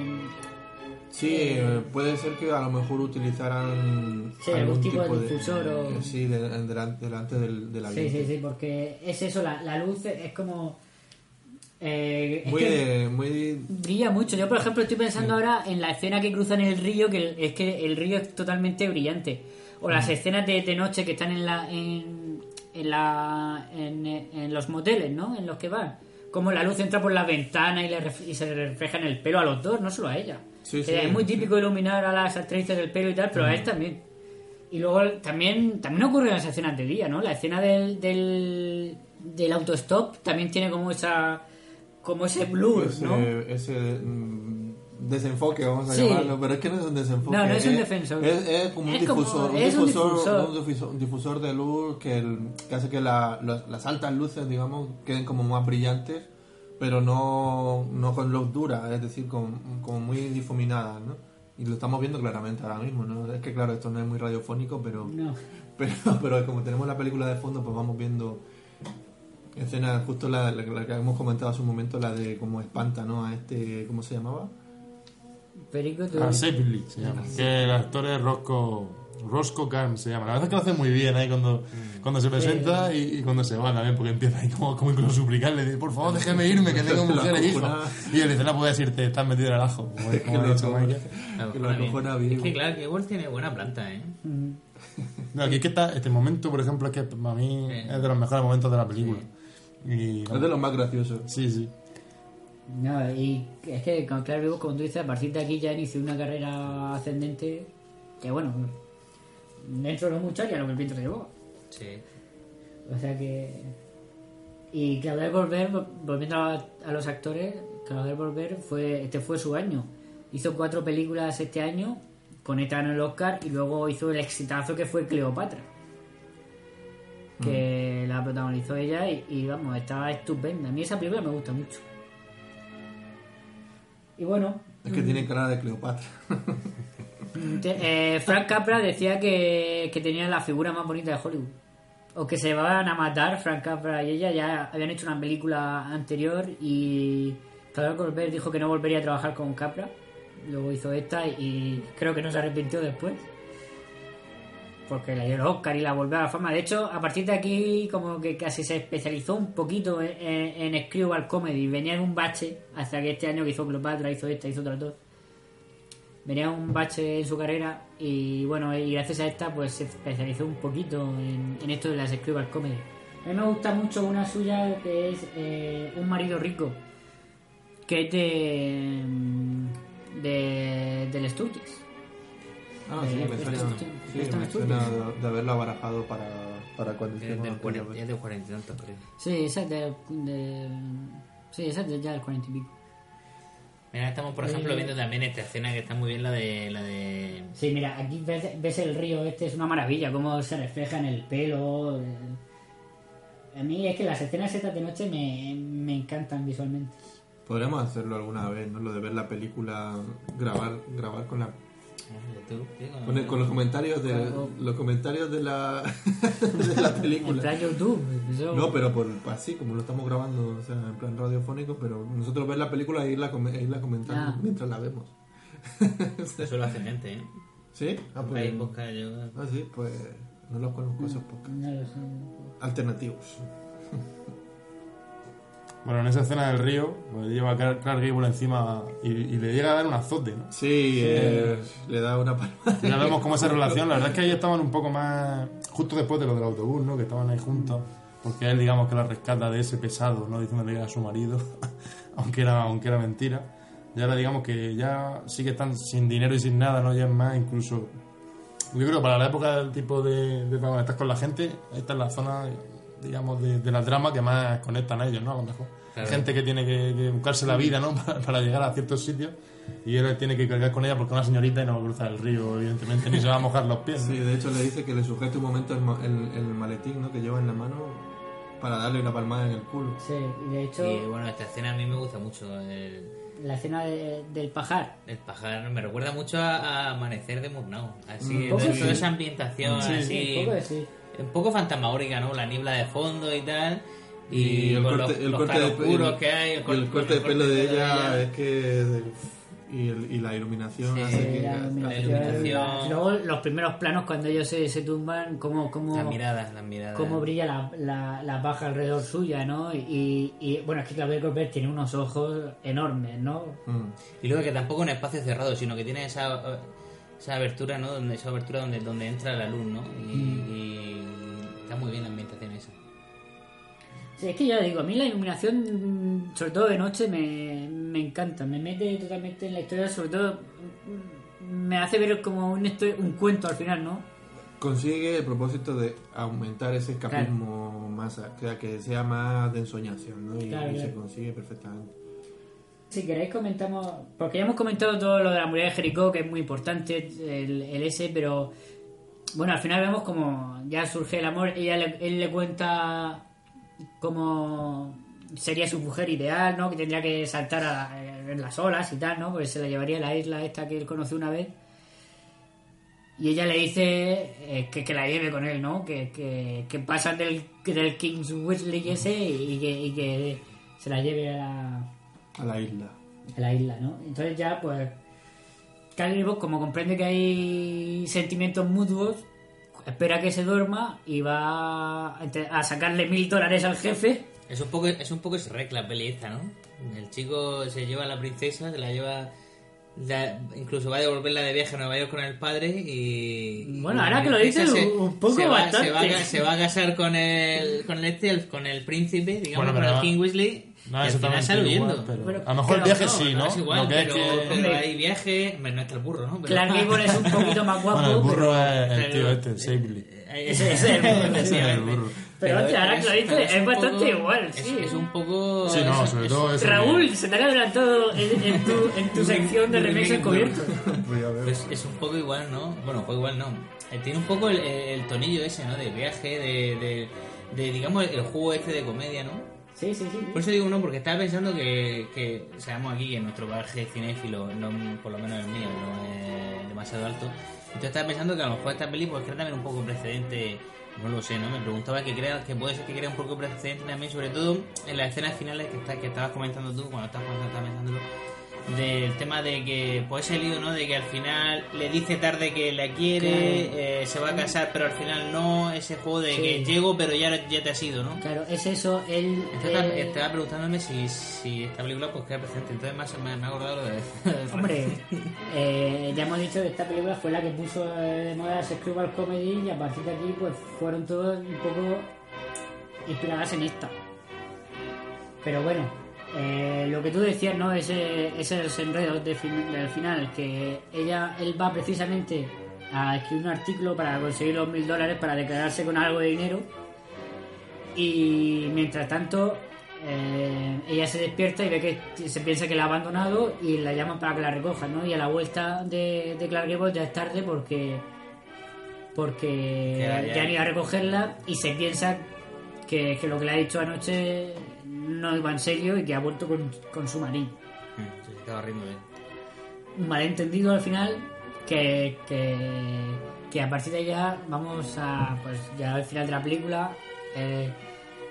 [SPEAKER 5] Sí, eh, puede ser que a lo mejor utilizaran
[SPEAKER 3] Sí, algún tipo de difusor o-
[SPEAKER 5] eh, Sí, de- en delante, del, del
[SPEAKER 3] Sí,
[SPEAKER 5] avión.
[SPEAKER 3] sí, sí, porque es eso, la, la luz es como... eh, es
[SPEAKER 5] Muy, de, muy
[SPEAKER 3] brilla mucho. Yo, por ejemplo, estoy pensando ahora en la escena que cruzan el río, que es que el río es totalmente brillante. O las escenas de, de noche que están en la en, en la en, en los moteles, ¿no? En los que van. Como la luz entra por la ventana y, le ref- y se refleja en el pelo a los dos, no solo a ella.
[SPEAKER 5] Sí,
[SPEAKER 3] Que
[SPEAKER 5] sí,
[SPEAKER 3] es muy típico iluminar a las actrices del pelo y tal, pero a él también. Y luego también también ocurre en las escenas de día, ¿no? La escena del, del, del autostop también tiene como esa como ese blur,
[SPEAKER 5] ese,
[SPEAKER 3] ¿no?
[SPEAKER 5] ese mm, desenfoque, vamos a
[SPEAKER 3] Sí.
[SPEAKER 5] llamarlo, pero es que no es un desenfoque.
[SPEAKER 3] No, no es un defensor.
[SPEAKER 5] Es, es como un
[SPEAKER 3] Es como-
[SPEAKER 5] difusor, un
[SPEAKER 3] es un
[SPEAKER 5] difusor, un difusor, un difusor de luz que, el- que hace que la- los- las altas luces, digamos, queden como más brillantes, pero no, no con luz dura, es decir, con- como muy difuminadas, ¿no? Y lo estamos viendo claramente ahora mismo, ¿no? Es que claro, esto no es muy radiofónico, pero
[SPEAKER 3] No.
[SPEAKER 5] pero, pero como tenemos la película de fondo, pues vamos viendo escenas, justo la, la- la que hemos comentado hace un momento, la de cómo espanta, ¿no? A este, ¿cómo se llamaba?
[SPEAKER 3] Perico, tú-
[SPEAKER 4] Ah, Seppili se llama. Que el actor es Rosco. Rosco Khan se llama. La verdad es que lo hace muy bien ahí cuando, cuando se presenta y, y cuando se va también, porque empieza ahí como, como incluso a suplicarle, dice, por favor déjeme irme, que tengo mujer e
[SPEAKER 5] acojona.
[SPEAKER 4] Y él dice, no puedes irte, estás metido en el ajo. Como, como ha
[SPEAKER 5] lo
[SPEAKER 4] dicho. Michael.
[SPEAKER 5] Que lo
[SPEAKER 6] bien.
[SPEAKER 5] acojona bien.
[SPEAKER 6] Es que claro, que igual tiene buena planta, ¿eh?
[SPEAKER 4] No, aquí es que está, este momento, por ejemplo, es que para mí
[SPEAKER 6] Sí.
[SPEAKER 4] es de los mejores momentos de la película. Y,
[SPEAKER 5] Es de los más graciosos.
[SPEAKER 4] Sí, sí.
[SPEAKER 3] No, y es que con Claro Vivo, como tú dices, a partir de aquí ya inició una carrera ascendente que, bueno, dentro de los muchachos, lo que el viento llevó.
[SPEAKER 6] Sí.
[SPEAKER 3] O sea que. Y Claudel Volver, volviendo a, a los actores, Claudel Volver fue, este fue su año. Hizo cuatro películas este año, con esta ganó el Oscar, y luego hizo el exitazo que fue Cleopatra. Que la protagonizó ella y, y, vamos, estaba estupenda. A mí esa película me gusta mucho. Y bueno,
[SPEAKER 5] Es que tiene cara de Cleopatra.
[SPEAKER 3] te- eh, Frank Capra decía que, que tenía la figura más bonita de Hollywood. O que se van a matar Frank Capra y ella. Ya habían hecho una película anterior y, Claudia Colbert dijo que no volvería a trabajar con Capra. Luego hizo esta y creo que no se arrepintió después. Porque le dio el Oscar y la volvió a la fama. De hecho, a partir de aquí, como que casi se especializó un poquito en, en, en comedy. Venía en un bache hasta que este año que hizo Cleopatra, hizo esta, hizo otras dos. Venía un bache en su carrera y bueno, y gracias a esta, pues se especializó un poquito en, en esto de las screwball comedy. A mí me gusta mucho una suya que es eh, Un marido rico, que es de. mm, de del Sturgis.
[SPEAKER 5] Ah, sí,
[SPEAKER 3] Eh,
[SPEAKER 5] me suena, sí, me suena de, de haberla barajado para, para cuando
[SPEAKER 6] Es
[SPEAKER 5] hicimos
[SPEAKER 6] del
[SPEAKER 5] aquella
[SPEAKER 6] 40,
[SPEAKER 5] vez.
[SPEAKER 6] es de 40 y tantos, creo.
[SPEAKER 3] Sí, esa es de, de- Sí, esa es de ya del 40 y pico.
[SPEAKER 6] Mira, estamos, por
[SPEAKER 3] Eh,
[SPEAKER 6] ejemplo, viendo también esta escena que está muy bien, la de... La de...
[SPEAKER 3] Sí, mira, aquí ves, ves el río este, es una maravilla, cómo se refleja en el pelo. eh. A mí es que las escenas estas de noche me, me encantan visualmente.
[SPEAKER 5] Podríamos hacerlo alguna vez, ¿no? Lo de ver la película, grabar, grabar con la
[SPEAKER 6] con-
[SPEAKER 5] con, el- con los comentarios de
[SPEAKER 3] Claro.
[SPEAKER 5] los comentarios de la de la película.
[SPEAKER 3] YouTube.
[SPEAKER 5] No, pero por así como lo estamos grabando, o sea, en plan radiofónico, pero nosotros ver la película e irla, e irla comentando
[SPEAKER 3] Ah.
[SPEAKER 5] mientras la vemos.
[SPEAKER 6] Eso lo hace gente, ¿eh?
[SPEAKER 5] ¿Sí? Ah, pues,
[SPEAKER 6] Hay podcast, yo...
[SPEAKER 5] ah, sí, pues no los conozco esos podcasts.
[SPEAKER 3] No.
[SPEAKER 5] Alternativos.
[SPEAKER 4] Bueno, en esa escena del río, pues lleva a Clark Gable encima y, y le llega a dar un azote, ¿no?
[SPEAKER 5] Sí, eh, le da una palma.
[SPEAKER 4] Ya vemos cómo esa relación, la verdad es que ahí estaban un poco más, justo después de lo del autobús, ¿no? Que estaban ahí juntos, porque él, digamos, que la rescata de ese pesado, ¿no? Diciéndole que era su marido, aunque era, aunque era mentira. Y ahora, digamos que ya sí que están sin dinero y sin nada, ¿no? Ya es más, incluso. Yo creo que para la época del tipo de, de cuando estás con la gente, esta es la zona, digamos, de, de la trama que más conectan a ellos, ¿no? A lo mejor.
[SPEAKER 6] Claro.
[SPEAKER 4] Gente que tiene que, que buscarse la vida, ¿no? Para, para llegar a ciertos sitios. Y él tiene que cargar con ella porque es una señorita y no va a cruzar el río, evidentemente, ni se va a mojar los pies. ¿no?
[SPEAKER 5] Sí, de hecho le dice que le sujete un momento el, ma- el- el maletín ¿no? que lleva en la mano para darle una palmada en el culo.
[SPEAKER 3] Sí, y de hecho,
[SPEAKER 6] Y bueno, esta escena a mí me gusta mucho. El,
[SPEAKER 3] la escena de- del pajar.
[SPEAKER 6] el pajar me recuerda mucho a, a Amanecer de Murnau. Así, de-
[SPEAKER 3] sí.
[SPEAKER 6] toda esa ambientación
[SPEAKER 3] Sí,
[SPEAKER 6] así.
[SPEAKER 3] un poco de sí.
[SPEAKER 6] Un poco fantasmagórica, ¿no? La niebla de fondo y tal. Y,
[SPEAKER 5] Y el
[SPEAKER 6] con
[SPEAKER 5] corte,
[SPEAKER 6] los,
[SPEAKER 5] el
[SPEAKER 6] los
[SPEAKER 5] corte de, el-
[SPEAKER 6] que hay.
[SPEAKER 5] y el
[SPEAKER 6] cor-
[SPEAKER 5] corte de
[SPEAKER 6] el
[SPEAKER 5] pelo de ella
[SPEAKER 6] ella.
[SPEAKER 5] es que y, el- y la iluminación
[SPEAKER 6] Sí,
[SPEAKER 5] hace que
[SPEAKER 3] La iluminación,
[SPEAKER 6] iluminación.
[SPEAKER 3] Luego los primeros planos cuando ellos se, se tumban, cómo, cómo,
[SPEAKER 6] Las miradas, las miradas.
[SPEAKER 3] cómo brilla la, la, la paja alrededor suya, ¿no? Y, y bueno, es que Claudia Colbert tiene unos ojos enormes, ¿no?
[SPEAKER 5] Mm.
[SPEAKER 6] Y luego que tampoco en espacio cerrado, sino que tiene esa, esa abertura, ¿no? Donde, esa abertura donde, donde entra la luz, ¿no? Y,
[SPEAKER 3] Mm.
[SPEAKER 6] y está muy bien la ambientación esa.
[SPEAKER 3] Sí, es que ya digo, a mí la iluminación, mm, sobre todo de noche, me, me encanta, me mete totalmente en la historia, sobre todo mm, me hace ver como un, un cuento al final, ¿no?
[SPEAKER 5] consigue el propósito de aumentar ese escapismo más a- que, que sea más de ensoñación ¿no? y,
[SPEAKER 3] Claro,
[SPEAKER 5] y se
[SPEAKER 3] claro.
[SPEAKER 5] consigue perfectamente
[SPEAKER 3] Si queréis comentamos, porque ya hemos comentado todo lo de la muralla de Jericó, que es muy importante, el, el ese, pero bueno, al final vemos como ya surge el amor, ella le- él le cuenta cómo sería su mujer ideal, ¿no? Que tendría que saltar a, en las olas y tal, ¿no? Pues se la llevaría a la isla esta que él conoció una vez. Y ella le dice eh, que, que la lleve con él, ¿no? Que, que, que pasan del, del King's Wesley ese y que, y que se la lleve a la,
[SPEAKER 5] a la isla
[SPEAKER 3] a la isla, ¿no? Entonces ya, pues, Caleb, como comprende que hay sentimientos mutuos, espera que se duerma y va a sacarle mil dólares al jefe.
[SPEAKER 6] Es un poco, es un poco Shrek la peli esta, ¿no? El chico se lleva a la princesa, se la lleva... la- incluso va a devolverla de viaje a Nueva York con el padre y...
[SPEAKER 3] Bueno,
[SPEAKER 6] y
[SPEAKER 3] ahora que lo dices, un poco
[SPEAKER 6] se va,
[SPEAKER 3] bastante.
[SPEAKER 6] Se va, a, se va a casar con el, con el, este, el- con el príncipe, digamos,
[SPEAKER 4] Bueno,
[SPEAKER 6] con el King Weasley.
[SPEAKER 4] No
[SPEAKER 6] final
[SPEAKER 4] exactamente
[SPEAKER 6] sale huyendo.
[SPEAKER 4] pero-
[SPEAKER 3] Pero-
[SPEAKER 4] a lo mejor el viaje
[SPEAKER 6] No,
[SPEAKER 4] sí,
[SPEAKER 6] no
[SPEAKER 4] ¿no?
[SPEAKER 6] es igual,
[SPEAKER 4] que es
[SPEAKER 6] pero,
[SPEAKER 4] que-
[SPEAKER 6] pero hay viaje... No está el burro, ¿no? Pero-
[SPEAKER 3] Clark Gable es un poquito más guapo.
[SPEAKER 4] Bueno, el burro
[SPEAKER 3] pero,
[SPEAKER 4] es el tío este, el Shapley.
[SPEAKER 3] Ese es el burro,
[SPEAKER 4] Sí, el burro.
[SPEAKER 3] pero, hostia, ahora que lo dices, es, bastante
[SPEAKER 6] poco-
[SPEAKER 3] igual,
[SPEAKER 6] es-
[SPEAKER 3] sí.
[SPEAKER 6] Es, un poco...
[SPEAKER 4] Sí, no,
[SPEAKER 6] es-
[SPEAKER 4] sobre
[SPEAKER 6] es-
[SPEAKER 4] todo eso.
[SPEAKER 3] Raúl, se te ha adelantado en, en tu, en tu sección de remakes encubiertos.
[SPEAKER 6] Pues es un poco igual, ¿no? Bueno, juego igual no. Eh, Tiene un poco el, el tonillo ese, ¿no? De viaje, de, de, de, digamos, el juego este de comedia, ¿no?
[SPEAKER 3] Sí, sí, sí.
[SPEAKER 6] Por eso digo no, porque estaba pensando que, que sabemos aquí que nuestro bagaje cinéfilo, no, por lo menos el mío, no demasiado alto. Entonces estaba pensando que a lo mejor esta peli pues crea también un poco precedente No lo sé, ¿no? Me preguntaba que crea, que puede ser que crea un poco precedente también, sobre todo en las escenas finales que, está, que estabas comentando tú, cuando estabas comentándolo, del tema de que, pues ese lío, ¿no? De que al final le dice tarde que la quiere,
[SPEAKER 3] Claro.
[SPEAKER 6] eh, se va a casar, pero al final no, ese juego de
[SPEAKER 3] Sí.
[SPEAKER 6] que llego, pero ya, ya te has ido, ¿no?
[SPEAKER 3] Claro, es eso, él...
[SPEAKER 6] Estaba,
[SPEAKER 3] eh,
[SPEAKER 6] estaba preguntándome si, si esta película pues queda presente, entonces más me, me ha acordado lo de...
[SPEAKER 3] Hombre, eh, ya hemos dicho que esta película fue la que puso de moda Screwball Comedy y a partir de aquí pues fueron todos un poco inspiradas en esta. Pero bueno, eh, lo que tú decías, ¿no? Ese, ese enredo de fin- del final, que ella, él va precisamente a escribir un artículo para conseguir los mil dólares para declararse con algo de dinero y mientras tanto eh, ella se despierta y ve que se piensa que la ha abandonado y la llaman para que la recojan, ¿no? Y a la vuelta de, de Clark Gable ya es tarde porque porque
[SPEAKER 6] Ya, ya.
[SPEAKER 3] ya han ido a recogerla y se piensa que, que lo que le ha dicho anoche no iba en serio y que ha vuelto con, con su marido.
[SPEAKER 6] Mm, Se estaba riendo de él.
[SPEAKER 3] Un malentendido al final que, que, que a partir de ahí ya vamos a pues ya al final de la película eh,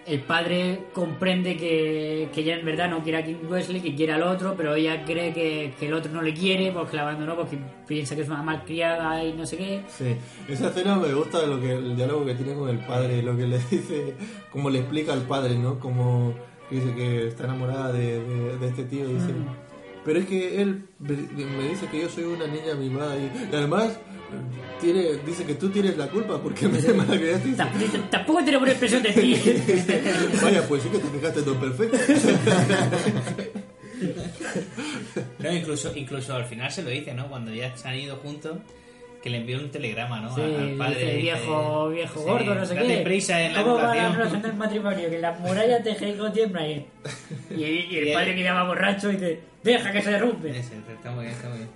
[SPEAKER 3] el padre comprende que, que ella en verdad no quiere a King Wesley, que quiere al otro, pero ella cree que, que el otro no le quiere porque la abandonó, porque piensa que es una malcriada y no sé qué.
[SPEAKER 5] Sí, esa escena me gusta lo que el diálogo que tiene con el padre, lo que le dice, como le explica al padre, ¿no? Como que dice que está enamorada de, de- de este tío, dice, pero es que él me dice que yo soy una niña mimada y, y además tiene, dice que tú tienes la culpa porque me malcriaste.
[SPEAKER 3] Tamp- Tampoco tiene buena expresión de ti.
[SPEAKER 5] Vaya, pues sí que te fijaste todo perfecto.
[SPEAKER 6] No, incluso, incluso al final se lo dice, ¿no? Cuando ya se han ido juntos, que le envió un telegrama, ¿no?
[SPEAKER 3] Sí,
[SPEAKER 6] al padre.
[SPEAKER 3] dice, viejo, viejo
[SPEAKER 6] sí,
[SPEAKER 3] gordo, no sé
[SPEAKER 6] date
[SPEAKER 3] qué.
[SPEAKER 6] prisa en la
[SPEAKER 3] ¿Cómo va la relación del matrimonio? Que las murallas de Jericó tiemblan. Y, y, y el padre que llama borracho y dice, deja que se derrumbe.
[SPEAKER 6] Ese, está muy bien, está muy bien.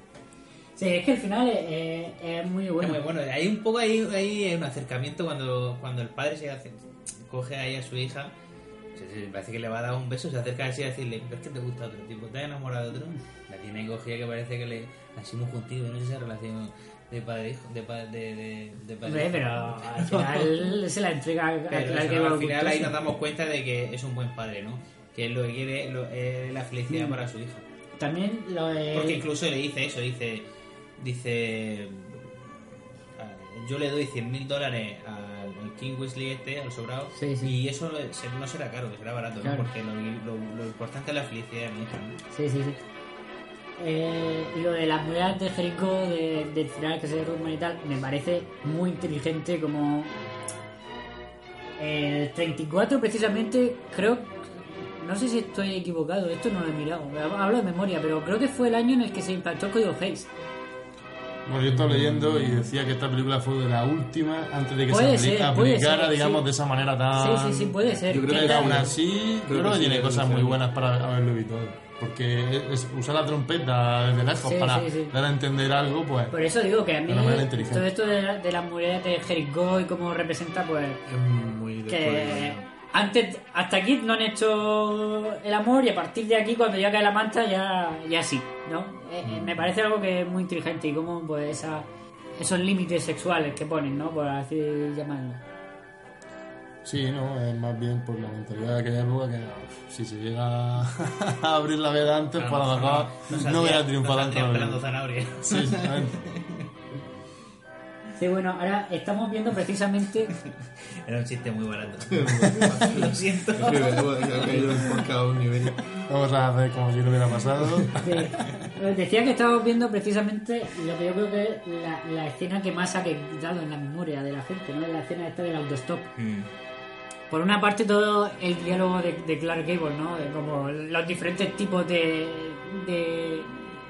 [SPEAKER 3] Sí, es que el final es, es- es muy bueno.
[SPEAKER 6] Muy bueno. Hay un poco ahí, ahí un acercamiento cuando, cuando el padre se hace, coge ahí a su hija. parece que le va a dar un beso, se acerca así a decirle, ¿ves que te gusta otro tipo? ¿Te has enamorado de otro? La tiene cogida que parece que le así muy juntivo, no sé esa relación de padre hijo, de padre de, de, de padre
[SPEAKER 3] Hombre, pero al final se la entrega
[SPEAKER 6] Pero al final ahí nos damos cuenta de que es un buen padre, ¿no? Que es lo que quiere lo- es la felicidad
[SPEAKER 3] Mm.
[SPEAKER 6] para su hija.
[SPEAKER 3] También lo de...
[SPEAKER 6] Porque incluso le dice eso, dice, dice, ah, yo le doy 100 mil dólares al King Weasley este, al sobrado,
[SPEAKER 3] Sí, sí.
[SPEAKER 6] y eso no será caro, que será barato, ¿no? Porque lo, lo- lo importante es la felicidad de mi hija, ¿no?
[SPEAKER 3] Sí, sí, sí. Eh, y lo de las murallas de Jericó, de, de final que se derrumban y tal, me parece muy inteligente como... El 34 precisamente, creo... No sé si estoy equivocado, esto no lo he mirado, hablo de memoria, pero creo que fue el año en el que se implantó el código Hayes.
[SPEAKER 4] Bueno, yo estaba leyendo y decía que esta película fue de la última antes de que
[SPEAKER 3] Puede
[SPEAKER 4] se
[SPEAKER 3] ser,
[SPEAKER 4] aplicara,
[SPEAKER 3] ser,
[SPEAKER 4] digamos,
[SPEAKER 3] sí.
[SPEAKER 4] de esa manera tan...
[SPEAKER 3] Sí, sí, sí, puede ser.
[SPEAKER 4] Yo creo
[SPEAKER 3] Que
[SPEAKER 4] que aún así,
[SPEAKER 5] Creo
[SPEAKER 4] creo
[SPEAKER 5] que
[SPEAKER 4] tiene cosas muy buenas para haberlo visto. Porque es- usar la trompeta desde lejos
[SPEAKER 3] Sí,
[SPEAKER 4] para
[SPEAKER 3] sí, sí.
[SPEAKER 4] dar a entender algo, pues...
[SPEAKER 3] Por eso digo que a mí todo esto de, la- de las murallas de Jericó y cómo representa, pues
[SPEAKER 5] Es muy de
[SPEAKER 3] que antes hasta aquí no han hecho el amor y a partir de aquí cuando ya cae la manta ya ya sí no Eh, eh, me parece algo que es muy inteligente y como pues esa, esos límites sexuales que ponen no por así llamarlo
[SPEAKER 4] Sí, no, es más bien por la mentalidad de aquella época que si se llega a abrir la veda antes,
[SPEAKER 6] A
[SPEAKER 4] a lo mejor no,
[SPEAKER 6] no
[SPEAKER 4] tanto.
[SPEAKER 6] saldría
[SPEAKER 4] la
[SPEAKER 6] pelando
[SPEAKER 4] película.
[SPEAKER 6] zanahoria.
[SPEAKER 4] Sí, exactamente.
[SPEAKER 3] sí bueno ahora estamos viendo precisamente
[SPEAKER 6] Era un chiste muy barato. Lo siento.
[SPEAKER 5] A.
[SPEAKER 4] Vamos a hacer como si no hubiera pasado.
[SPEAKER 3] Sí. Eh, Decía que estábamos viendo precisamente lo que yo creo que es la, la escena que más ha quedado en la memoria de la gente, ¿no? La escena esta del autostop.
[SPEAKER 6] Mm.
[SPEAKER 3] Por una parte todo el diálogo de, de Clark Gable, ¿no? De como los diferentes tipos de, de,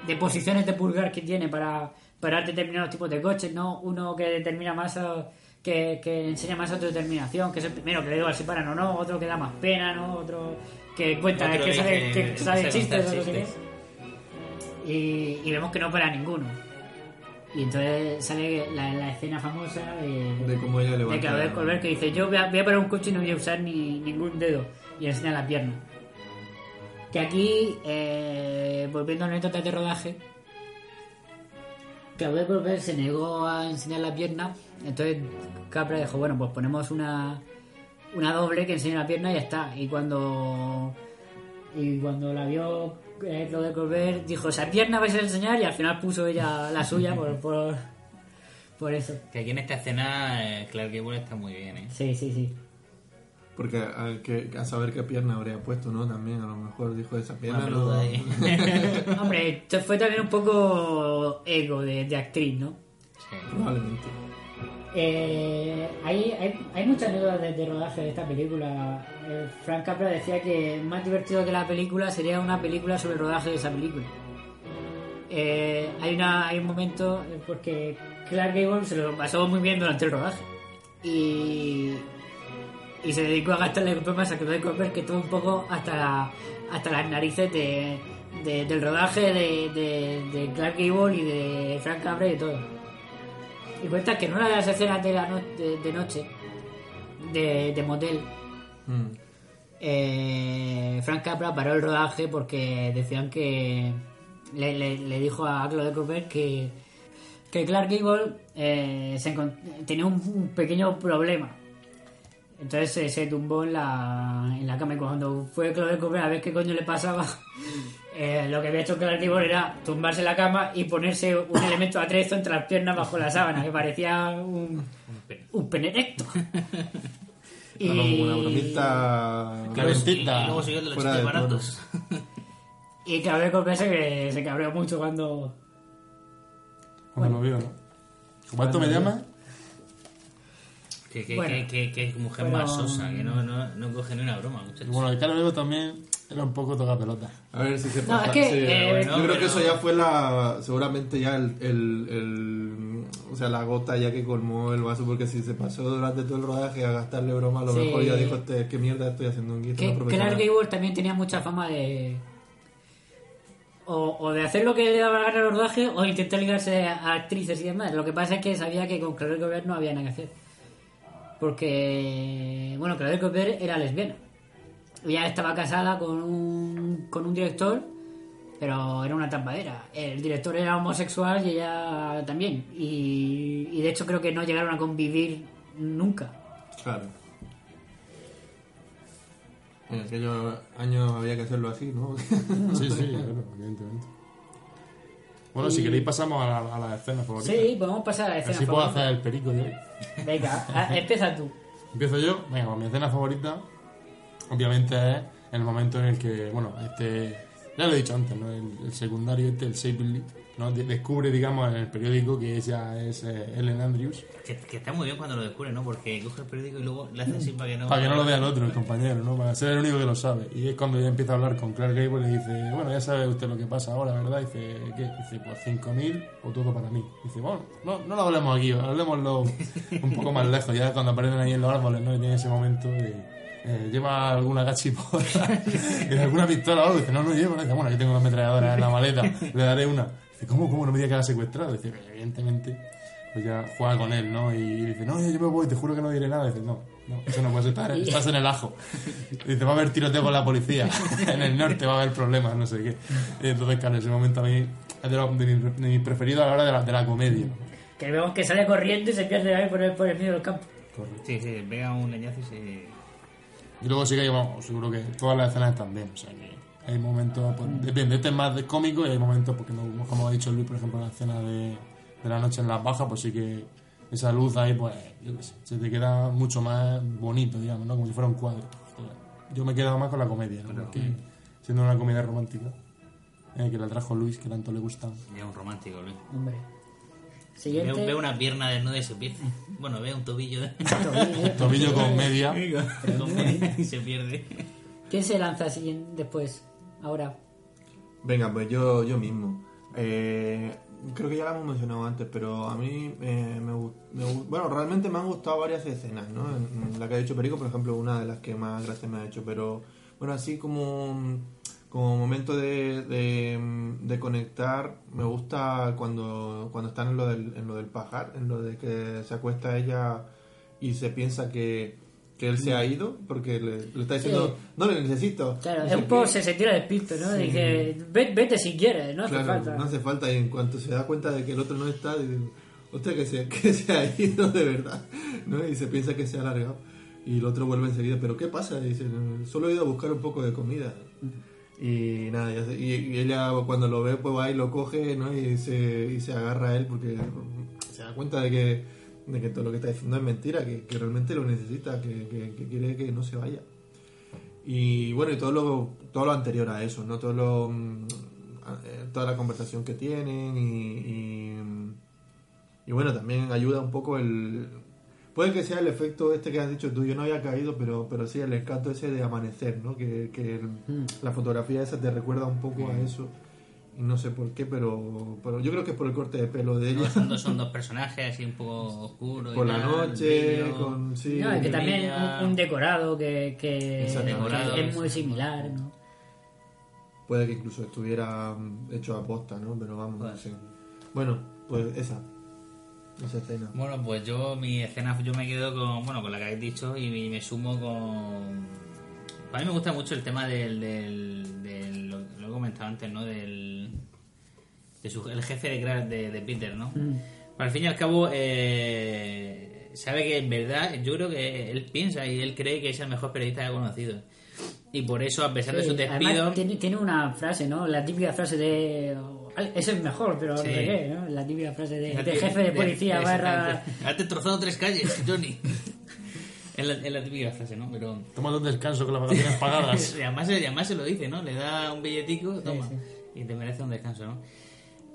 [SPEAKER 3] de posiciones de pulgar que tiene para, para determinados tipos de coches, ¿no? Uno que determina más, que, que enseña más autodeterminación, que es el primero que le digo si paran o no, otro que da más pena, ¿no? Otro que cuenta,
[SPEAKER 6] Otro
[SPEAKER 3] que sabe, que sabe chistes,
[SPEAKER 6] contar
[SPEAKER 3] o no sé qué.
[SPEAKER 6] chistes.
[SPEAKER 3] Y, y vemos que no para ninguno. Y entonces sale la, la escena famosa de,
[SPEAKER 5] De cómo ella
[SPEAKER 3] de
[SPEAKER 5] levanta.
[SPEAKER 3] Claudel Colbert que dice yo voy a, voy a parar un coche y no voy a usar ni ningún dedo y enseña la pierna que aquí eh, volviendo a la anécdota de rodaje Claudia Colbert se negó a enseñar la pierna, entonces Capra dijo, bueno, pues ponemos una, una doble que enseñe la pierna y ya está. Y cuando y cuando la vio eh, Claudia Colbert dijo, esa pierna vais a enseñar y al final puso ella la suya por, por, por eso.
[SPEAKER 6] Que aquí en esta escena eh, Clark Gable está muy bien, ¿eh?
[SPEAKER 3] Sí, sí, sí.
[SPEAKER 5] Porque a, que, a saber qué pierna habría puesto, ¿no? También a lo mejor dijo esa pierna. No-.
[SPEAKER 3] Hombre, esto fue también un poco ego de, de actriz, ¿no?
[SPEAKER 6] Sí.
[SPEAKER 5] Probablemente.
[SPEAKER 3] Eh, hay, hay, muchas anécdotas de, de rodaje de esta película. Eh, Frank Capra decía que más divertido que la película sería una película sobre el rodaje de esa película. Eh, hay, una, un momento porque Clark Gable se lo pasó muy bien durante el rodaje y, se dedicó a gastarle bromas a Claude Cooper que tuvo un poco hasta, la- hasta las narices de, de- del rodaje de, de, de Clark Gable y de Frank Capra y de todo. Y cuenta que en una de las escenas de, la no- de, de noche, de, de motel,
[SPEAKER 5] Mm.
[SPEAKER 3] eh, Frank Capra paró el rodaje porque decían que le, le- le dijo a Claude Cooper que, que Clark Gable eh, se tenía un, un pequeño problema. Entonces se, se tumbó en la, en la cama y cuando fue Claude Cooper a ver qué coño le pasaba, eh, lo que había hecho Clark Gable era tumbarse en la cama y ponerse un elemento atrezo entre las piernas bajo la sábana, que parecía un, un pene erecto.
[SPEAKER 5] Como una bromita
[SPEAKER 4] Calentita.
[SPEAKER 6] Y luego siguió los chistes baratos.
[SPEAKER 3] Y Claude Cooper se, se cabreó mucho cuando...
[SPEAKER 4] Cuando lo vio, ¿no? ¿Cuánto me llamas?
[SPEAKER 6] Que, que,
[SPEAKER 3] Bueno.
[SPEAKER 6] que, que, que es mujer
[SPEAKER 3] Pero-
[SPEAKER 6] más sosa, que no, no, no coge ni una broma, muchachos.
[SPEAKER 4] bueno, el luego también era un poco toca pelota.
[SPEAKER 5] A ver si se
[SPEAKER 3] No,
[SPEAKER 5] pasa.
[SPEAKER 3] es que,
[SPEAKER 5] sí,
[SPEAKER 3] eh,
[SPEAKER 5] bueno,
[SPEAKER 6] no,
[SPEAKER 5] yo creo
[SPEAKER 6] pero-
[SPEAKER 5] que eso ya fue la. Seguramente ya el, el, el- O sea, la gota ya que colmó el vaso, porque si se pasó durante todo el rodaje a gastarle broma, a lo
[SPEAKER 3] Sí.
[SPEAKER 5] mejor ya dijo: este, ¿Qué mierda estoy haciendo aquí?
[SPEAKER 3] Que Clark
[SPEAKER 5] profesional".
[SPEAKER 3] Gable también tenía mucha fama de... O, o de hacer lo que le daba la gana al rodaje o intentar ligarse a actrices y demás. Lo que pasa es que sabía que con Claude Cooper no había nada que hacer. Porque, bueno, Claude Cooper era lesbiana. Ella estaba casada con un, con un director, pero era una tampadera. El director era homosexual y ella también. Y, y de hecho creo que no llegaron a convivir nunca.
[SPEAKER 5] Claro. En aquellos años había que hacerlo así, ¿no?
[SPEAKER 4] Sí, sí, claro, evidentemente. Bueno, si queréis pasamos a la, a la escena favorita.
[SPEAKER 3] Sí, podemos pasar a la escena
[SPEAKER 4] Así puedo
[SPEAKER 3] favorita.
[SPEAKER 4] hacer el perico de hoy.
[SPEAKER 3] Venga, a- empieza tú.
[SPEAKER 4] Empiezo yo. Venga, pues mi escena favorita, obviamente, es el momento en el que, bueno, este. Ya lo he dicho antes, ¿no? El, el secundario este, el Shape Lee, ¿no? De- descubre, digamos, en el periódico que ella es eh, Ellen Andrews.
[SPEAKER 6] Que, que está muy bien cuando lo descubre, ¿no? Porque coge el periódico y luego le hace así para que no...
[SPEAKER 4] Para que no lo vea el otro, el compañero, ¿no? Para ser el único que lo sabe. Y es cuando ella empieza a hablar con Clark Gable y le dice, bueno, ya sabe usted lo que pasa ahora, ¿verdad? Y dice, ¿qué? Dice, pues 5.000 o todo para mí. Dice, bueno, no, no lo hablemos aquí, hablemoslo un poco más lejos, ya cuando aparecen ahí en los árboles, ¿no? Y tiene ese momento de... eh, ¿Lleva alguna gachiporra? ¿Y alguna pistola o algo? Dice, no, no llevo. Dice, bueno, aquí tengo una ametralladora en la maleta, le daré una. Dice, ¿cómo, cómo no me diga que la ha secuestrado? Dice, "Pues, evidentemente pues ya juega con él, ¿no? Y dice, no, yo me voy, te juro que no diré nada. Dice, no, no, eso no puede estar, estás en el ajo. Dice, va a haber tiroteo con la policía, en el norte va a haber problemas, no sé qué. Entonces, claro, ese momento a mí es de, los- de mis, de mis preferidos a la hora de la, de la comedia.
[SPEAKER 3] Que vemos que sale corriendo y se pierde ahí por el, por el medio del campo.
[SPEAKER 6] Sí, sí, pega un leñazo y se...
[SPEAKER 4] Y luego sí que vamos, seguro que todas las escenas están bien, o sea que hay momentos, pues, depende, este es más de cómico y hay momentos, porque no, como ha dicho Luis, por ejemplo, en la escena de, de la noche en las bajas, pues sí que esa luz ahí, pues, yo qué sé, se te queda mucho más bonito, digamos, ¿no? Como si fuera un cuadro. Yo me he quedado más con la comedia, ¿no? Porque siendo una comedia romántica, eh, que la trajo Luis, que tanto le gusta.
[SPEAKER 6] Es un romántico, Luis.
[SPEAKER 3] Hombre. Siguiente.
[SPEAKER 6] ve una pierna desnuda y se pierde. Bueno, ve un tobillo
[SPEAKER 4] Tobillo con media.
[SPEAKER 6] con media y se pierde.
[SPEAKER 3] ¿Quién se lanza siguiente después? Ahora.
[SPEAKER 5] Venga, pues yo, yo mismo. Eh, creo que ya la hemos mencionado antes, pero a mí eh, me, me Bueno, realmente me han gustado varias escenas, ¿no? En- la que ha dicho Perico, por ejemplo, una de las que más gracia me ha hecho, pero bueno, así como, como momento de, de, de conectar, me gusta cuando, cuando están en lo, del, en lo del pajar, en lo de que se acuesta ella y se piensa que, que él se ha ido porque le, le está diciendo, no le necesito.
[SPEAKER 3] Claro,
[SPEAKER 5] no
[SPEAKER 3] un poco se, se tira del pito, ¿no?
[SPEAKER 5] Sí.
[SPEAKER 3] Dice, "Ve- vete si quieres, no hace
[SPEAKER 5] Claro,
[SPEAKER 3] falta.
[SPEAKER 5] no hace falta. Y en cuanto se da cuenta de que el otro no está, dice, hostia, que se, que se ha ido de verdad. ¿no? Y se piensa que se ha alargado. Y el otro vuelve enseguida, ¿pero qué pasa? Y dice, "No, solo he ido a buscar un poco de comida. Y nada, y, y ella cuando lo ve, pues va y lo coge ¿no? y, se, y se agarra a él porque se da cuenta de que, de que todo lo que está diciendo es mentira, que, que realmente lo necesita, que, que- que quiere que no se vaya. Y bueno, y todo lo, todo lo anterior a eso, ¿no? Todo lo, mm, eh, toda la conversación que tienen y, y, y bueno, también ayuda un poco el... Puede que sea el efecto este que has dicho tú, yo no había caído, pero, pero sí el escato ese de amanecer, ¿no? Que, que el-
[SPEAKER 3] Mm.
[SPEAKER 5] la fotografía esa te recuerda un poco a eso. No sé por qué, pero, pero yo creo que es por el corte de pelo de ella.
[SPEAKER 6] Son dos, son dos personajes así un poco oscuros. y
[SPEAKER 5] Por la
[SPEAKER 6] tal,
[SPEAKER 5] noche, con... Sí,
[SPEAKER 3] No, y que también un, un decorado que, que,
[SPEAKER 5] Exacto.
[SPEAKER 6] Decorado,
[SPEAKER 3] que es muy
[SPEAKER 6] sí.
[SPEAKER 3] similar, ¿no?
[SPEAKER 5] Puede que incluso estuviera mm, hecho a posta, ¿no? Pero vamos,
[SPEAKER 6] Puede.
[SPEAKER 5] sé. Bueno, pues esa. Esa escena.
[SPEAKER 6] Bueno, pues yo, mi escena, yo me quedo con, bueno, con la que habéis dicho y me sumo con... A mí me gusta mucho el tema del, del, comentado antes, ¿no? Del, de su- el jefe de, Crash de, de Peter, ¿no? Al fin y al cabo, eh, sabe que en verdad, yo creo que él piensa y él cree que es el mejor periodista que ha conocido. Y por eso, a pesar de sus despidos...
[SPEAKER 3] tiene, tiene una frase, ¿no? La típica frase de... Es el mejor, pero
[SPEAKER 6] Sí.
[SPEAKER 3] al revés, ¿no? La típica frase de, de jefe de policía barra...
[SPEAKER 6] exactamente. Has destrozado tres calles, Johnny. es, la, es la típica frase, ¿no? Pero...
[SPEAKER 4] Toma un descanso con las vacaciones pagadas.
[SPEAKER 6] y, además, y además se lo dice, ¿no? Le da un billetico, toma,
[SPEAKER 3] sí.
[SPEAKER 6] y te merece un descanso, ¿no?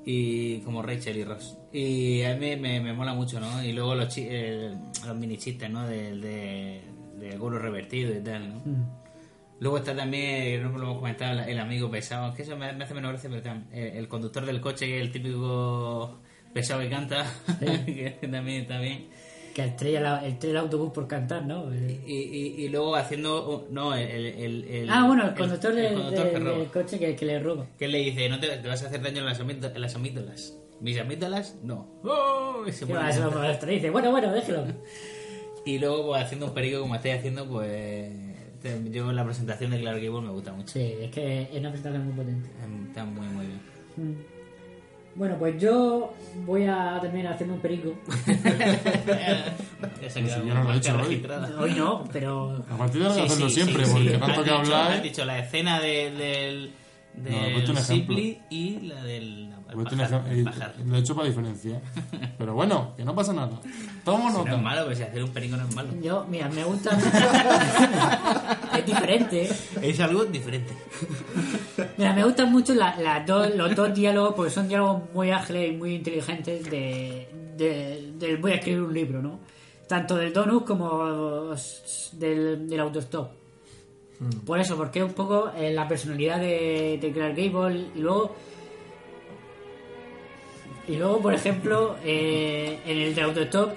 [SPEAKER 6] Y como Rachel y Ross. Y a mí me, me, me mola mucho, ¿no? Y luego los, chi- eh, los mini chistes, ¿no? Del de, de Goro revertido y tal, ¿no?
[SPEAKER 3] Mm.
[SPEAKER 6] Luego está también, no lo hemos comentado, el amigo pesado, que eso me, me hace menos gracia, pero tam- el, el conductor del coche, que es el típico pesado que canta, que también está bien.
[SPEAKER 3] Que estrella, la- estrella el autobús por cantar, ¿no?
[SPEAKER 6] Y, y, y luego haciendo, no, el... el, el-
[SPEAKER 3] ah, bueno, el conductor,
[SPEAKER 6] el
[SPEAKER 3] del-
[SPEAKER 6] conductor
[SPEAKER 3] del-
[SPEAKER 6] que roba.
[SPEAKER 3] del coche que, que le roba.
[SPEAKER 6] Que le dice, no te, te vas a hacer daño en las, en las amígdalas. ¿Mis amígdalas? No. ¡Oh! Y, se
[SPEAKER 3] va,
[SPEAKER 6] a
[SPEAKER 3] se lo
[SPEAKER 6] cantar.
[SPEAKER 3] muestra y dice, bueno, bueno, déjelo.
[SPEAKER 6] Y luego, pues, haciendo un perico como estáis haciendo, pues... yo la presentación de Clark Gable me gusta mucho.
[SPEAKER 3] Sí, es que es una presentación muy potente.
[SPEAKER 6] Está muy, muy bien.
[SPEAKER 3] Mm. Bueno, pues yo voy a terminar haciendo un perico.
[SPEAKER 4] No lo he
[SPEAKER 6] marca
[SPEAKER 4] hecho hoy.
[SPEAKER 3] Hoy no, pero...
[SPEAKER 4] A partir de ahora a hacerlo siempre, porque tanto que habláis.
[SPEAKER 6] Has dicho la escena de- del...
[SPEAKER 4] No, he
[SPEAKER 6] Del
[SPEAKER 4] puesto un ejemplo.
[SPEAKER 6] Sibley y la del... el pajar, el pajar.
[SPEAKER 4] Lo he hecho para diferenciar. Pero bueno, que no pasa nada. Tomo
[SPEAKER 6] Si no es malo, pues si hacer un perico no es malo.
[SPEAKER 3] Yo, mira, me gusta... es diferente.
[SPEAKER 6] Es algo diferente.
[SPEAKER 3] Mira, me gustan mucho la- las dos- los dos diálogos porque son diálogos muy ágiles y muy inteligentes de, de- del voy a escribir un libro, ¿no? Tanto del Donut como del, del autostop. Por eso, porque es un poco eh, la personalidad de, de Clark Gable y luego... Y luego, por ejemplo, eh, en el de autostop,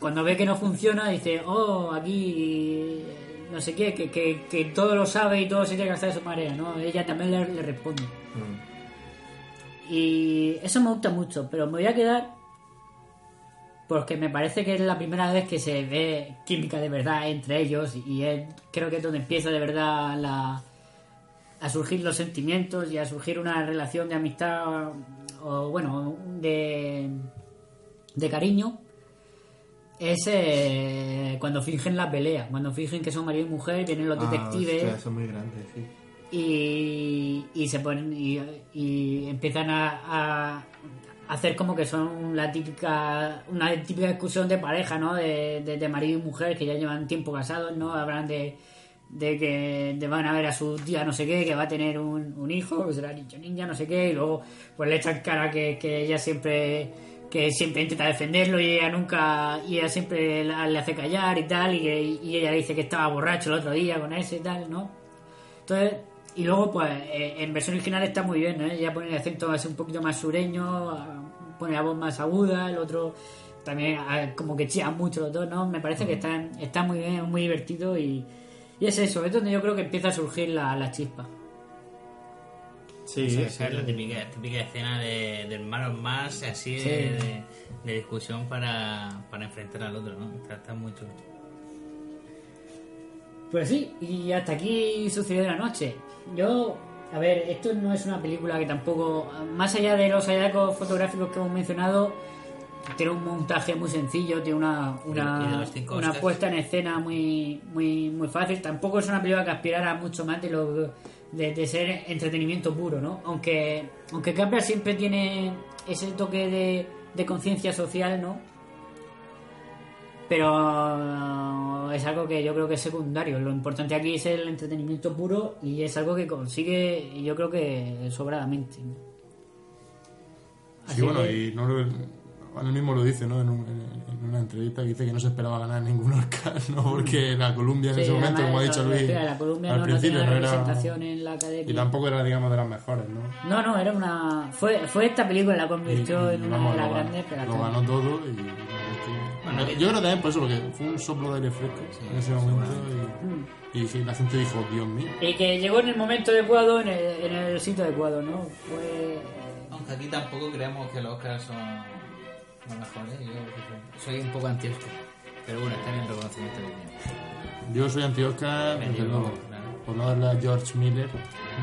[SPEAKER 3] cuando ve que no funciona, dice, oh, aquí no sé qué, que, que, que todo lo sabe y todo se tiene que gastar de su manera, ¿no? Ella también le, le responde. Y eso me gusta mucho, pero me voy a quedar porque me parece que es la primera vez que se ve química de verdad entre ellos y es, creo que es donde empieza de verdad la, a surgir los sentimientos y a surgir una relación de amistad o bueno, de, de cariño es eh, cuando fingen la pelea, cuando fingen que son marido y mujer, vienen los
[SPEAKER 5] Ah,
[SPEAKER 3] detectives
[SPEAKER 5] hostia, son muy grandes, sí.
[SPEAKER 3] y, y se ponen y, y empiezan a, a hacer como que son la típica una típica discusión de pareja no de, de- de marido y mujer que ya llevan tiempo casados no hablan de de que de van a ver a su tía no sé qué que va a tener un, un hijo que será niño niña no sé qué y luego pues le echan cara que, que ella siempre que siempre intenta defenderlo y ella nunca y ella siempre le hace callar y tal y, que- y ella dice que estaba borracho el otro día con ese y tal no entonces, y luego, pues, eh, en versión original está muy bien, ¿eh? Ella pone el acento así un poquito más sureño, ah, pone la voz más aguda, el otro también ah, como que chillan mucho los dos, ¿no? Me parece que están, está muy bien, muy divertido y, y es eso, es donde yo creo que empieza a surgir la, la chispa.
[SPEAKER 5] Sí,
[SPEAKER 6] Esa,
[SPEAKER 5] sí,
[SPEAKER 6] esa es la típica, típica escena de, de hermanos más, así de,
[SPEAKER 3] Sí.
[SPEAKER 6] de, de discusión para, para enfrentar al otro, ¿no? Está, está muy chulo.
[SPEAKER 3] Pues sí, y hasta aquí sucedió la noche. Yo, a ver, esto no es una película que tampoco, más allá de los hallazgos fotográficos que hemos mencionado, tiene un montaje muy sencillo, tiene una, una, una puesta en escena muy, muy, muy fácil. Tampoco es una película que aspirara mucho más de, lo, de, de ser entretenimiento puro, ¿no? Aunque, aunque Capra siempre tiene ese toque de, de conciencia social, ¿no? Pero es algo que yo creo que es secundario. Lo importante aquí es el entretenimiento puro y es algo que consigue, y yo creo que sobradamente.
[SPEAKER 4] Sí,
[SPEAKER 3] Así
[SPEAKER 4] bueno,
[SPEAKER 3] que-
[SPEAKER 4] y no lo, él mismo lo dice, ¿no? En, un- en- una entrevista que dice que no se esperaba ganar ningún Oscar, ¿no? Porque la Columbia en
[SPEAKER 3] Sí,
[SPEAKER 4] ese momento, como ha dicho Luis,
[SPEAKER 3] decía, la Columbia
[SPEAKER 4] al
[SPEAKER 3] no- no
[SPEAKER 4] principio no era...
[SPEAKER 3] en la academia.
[SPEAKER 4] Y tampoco era, digamos, de las mejores, ¿no?
[SPEAKER 3] No, no, era una. Fue, fue esta película la convirtió
[SPEAKER 4] Y-
[SPEAKER 3] en una de las grandes, pero
[SPEAKER 4] lo ganó todo y...
[SPEAKER 6] Bueno,
[SPEAKER 4] yo creo también por eso, porque fue un soplo de aire fresco en ese momento
[SPEAKER 3] Mm.
[SPEAKER 4] y, y la gente dijo, Dios mío.
[SPEAKER 3] Y que llegó en el momento adecuado, en el, en el sitio adecuado, ¿no? Fue.
[SPEAKER 6] Aunque aquí tampoco creemos que los Oscars son los mejores. Yo soy un poco anti-Oscar. Pero bueno, está bien el reconocimiento que tiene.
[SPEAKER 4] Yo soy anti-Oscar, desde luego,
[SPEAKER 6] claro.
[SPEAKER 4] por no darle a George Miller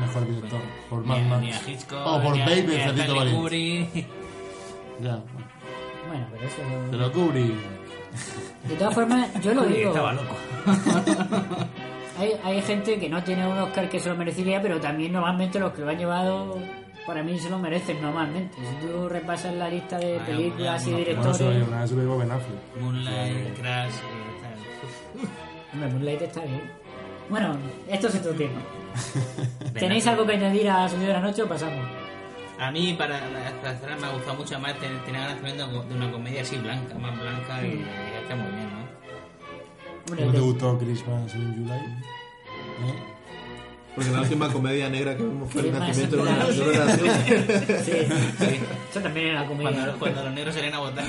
[SPEAKER 4] mejor director, por Mad
[SPEAKER 6] a-
[SPEAKER 4] Max.
[SPEAKER 6] ni a Hitchcock,
[SPEAKER 4] O por
[SPEAKER 6] ni a-
[SPEAKER 4] Baby,
[SPEAKER 6] ni
[SPEAKER 4] el
[SPEAKER 6] a
[SPEAKER 4] cerdito
[SPEAKER 6] Stanley
[SPEAKER 4] valiente.
[SPEAKER 6] Kubrick.
[SPEAKER 4] Ya,
[SPEAKER 3] Bueno, pero eso.
[SPEAKER 4] pero Kubrick...
[SPEAKER 3] De todas formas, yo lo digo.
[SPEAKER 6] estaba loco.
[SPEAKER 3] Hay, hay gente que no tiene un Oscar que se lo merecería, pero también normalmente los que lo han llevado, para mí se lo merecen normalmente. Si tú repasas la lista de películas y directores.
[SPEAKER 4] digo, lo digo Ben Affleck.
[SPEAKER 6] Moonlight, Crash. tal.
[SPEAKER 3] Hombre, Moonlight está bien. Bueno, esto es otro tema. ¿Tenéis algo que añadir a Sueño de la Noche o pasamos?
[SPEAKER 6] A mí, para, cerrar, me ha gustado mucho más. ten- Tenía ganas también de una comedia así blanca, más blanca y que está muy bien, ¿no?
[SPEAKER 4] ¿Cómo te gustó Christmas in July? ¿Eh?
[SPEAKER 5] Porque la última comedia negra que vimos fue el nacimiento de una, nación.
[SPEAKER 3] Sí,
[SPEAKER 6] Sí.
[SPEAKER 3] eso también era comedia.
[SPEAKER 6] Cuando, cuando los negros salen a votar.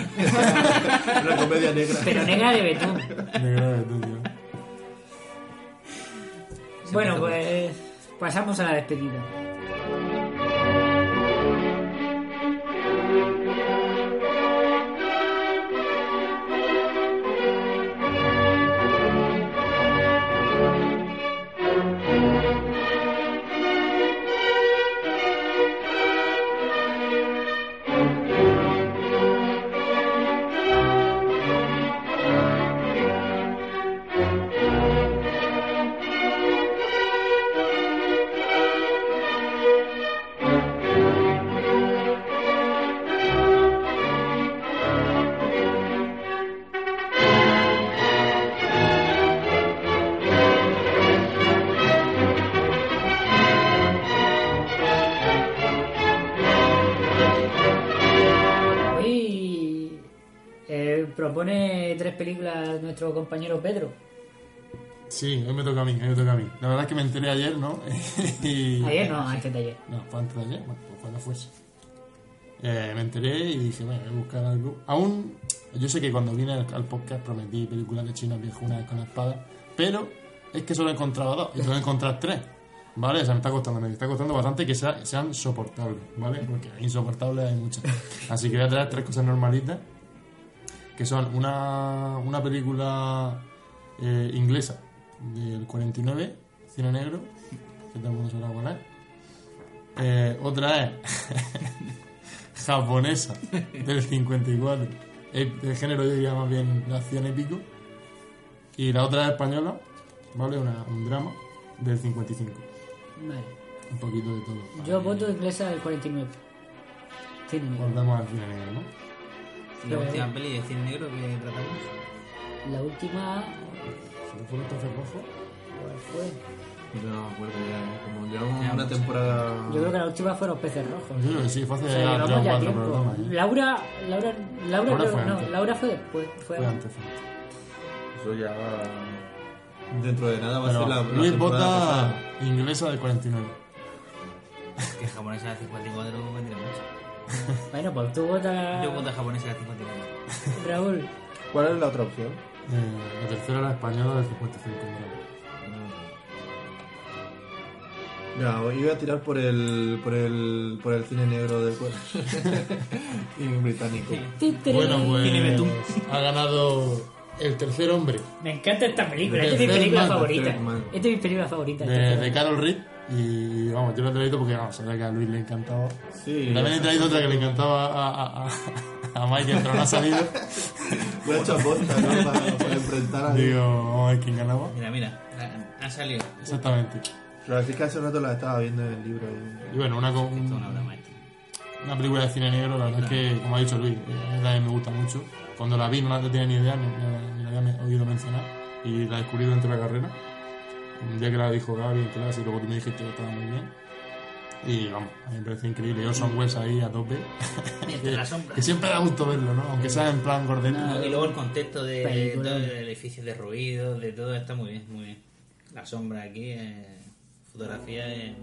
[SPEAKER 5] Una comedia negra.
[SPEAKER 3] Pero negra de betún.
[SPEAKER 4] Negra de tú, tío.
[SPEAKER 3] Bueno, pues pasamos a la despedida. Nuestro compañero Pedro.
[SPEAKER 4] Sí, hoy me toca a mí, hoy me toca a mí. La verdad es que me enteré ayer, ¿no? y...
[SPEAKER 3] Ayer no, antes de ayer.
[SPEAKER 4] No, fue antes de ayer, bueno, pues cuando fuese. Eh, me enteré y dije, bueno, voy a buscar algo. Aún, yo sé que cuando vine al, al podcast prometí películas de chinos viejunas con la espada, pero es que solo he encontrado dos y tengo que encontrar tres. ¿Vale? O sea, me está costando, me está costando bastante que sea- sean soportables, ¿vale? Porque insoportables hay muchas. Así que voy a traer tres cosas normalitas, que son una, una película eh, inglesa del 49, cine negro, que todo el mundo sabrá cuál es. Eh, otra es japonesa del 54, el, el género yo diría más bien de acción épico. Y la otra es española, ¿vale? Una- un drama del 55.
[SPEAKER 3] Vale.
[SPEAKER 4] Un poquito de todo.
[SPEAKER 3] Yo voto inglesa del 49. Cine negro.
[SPEAKER 4] Volvemos al cine negro, ¿no?
[SPEAKER 6] Y la última peli de cine negro que tratamos.
[SPEAKER 3] La última.
[SPEAKER 4] ¿Se fue el Tofe Rojo?
[SPEAKER 3] ¿Cuál fue?
[SPEAKER 5] Yo no me acuerdo ya, ¿eh? como llevamos
[SPEAKER 6] Ya,
[SPEAKER 5] una
[SPEAKER 6] mucho.
[SPEAKER 5] temporada.
[SPEAKER 3] Yo creo que la última fue Los Peces Rojos.
[SPEAKER 4] Yo creo que sí, fue hace
[SPEAKER 3] O sea,
[SPEAKER 4] ya
[SPEAKER 3] ya
[SPEAKER 4] cuatro
[SPEAKER 3] tiempo.
[SPEAKER 4] programas. ¿eh?
[SPEAKER 3] Laura, Laura, Laura,
[SPEAKER 4] Laura
[SPEAKER 3] creo-
[SPEAKER 4] fue
[SPEAKER 3] no,
[SPEAKER 4] antes.
[SPEAKER 3] Laura fue después. Fue,
[SPEAKER 4] Fue antes.
[SPEAKER 5] Eso ya. Dentro de nada va a
[SPEAKER 4] Pero
[SPEAKER 5] ser la. la
[SPEAKER 4] Luis
[SPEAKER 5] pasada.
[SPEAKER 4] inglesa del 49.
[SPEAKER 6] Que japonesa de 54 vendría mucho.
[SPEAKER 3] Bueno, pues tú votas.
[SPEAKER 6] Yo voto japonesa de 54.
[SPEAKER 3] Raúl.
[SPEAKER 5] ¿Cuál es la otra opción?
[SPEAKER 4] Eh, la tercera era española del 55.
[SPEAKER 5] Ya, iba a tirar por el, por el, por el cine negro del y británico.
[SPEAKER 4] Bueno, pues ha ganado El tercer hombre,
[SPEAKER 3] Me encanta esta película,
[SPEAKER 4] El
[SPEAKER 3] esta es mi película favorita. Esta es mi película favorita.
[SPEAKER 4] de, de. Carol Reed. Y vamos, yo lo he traído porque vamos, sabía que a Luis le encantaba.
[SPEAKER 5] Sí.
[SPEAKER 4] También he traído otra que le encantaba a, a, a, a Michael, pero no ha salido.
[SPEAKER 5] Lo he hecho aposta, ¿no? Para, para enfrentar a...
[SPEAKER 4] Digo, vamos a ver quién ganaba.
[SPEAKER 6] Mira, mira, ha, salido.
[SPEAKER 4] Exactamente.
[SPEAKER 5] Pero es que hace rato la estaba viendo en el libro. Y...
[SPEAKER 4] Y bueno, una, co-
[SPEAKER 6] Esto es una
[SPEAKER 4] un- película de cine negro, la verdad es que, como ha dicho Luis, eh, también me gusta mucho. Cuando la vi no la tenía ni idea, ni, ni- ni la había oído mencionar. Y la descubrí durante la carrera. Un día que la dijo Gaby en clase y luego tú me dijiste que estaba muy bien. Y vamos, a mí me parece increíble. Yo son Welles ahí a tope.
[SPEAKER 6] Sombras.
[SPEAKER 4] que siempre da gusto verlo, ¿no? Aunque sea en plan gordito.
[SPEAKER 6] Y luego el contexto de, de todo el edificio de ruido, de todo, está muy bien, muy bien. La sombra aquí, eh, fotografía, eh,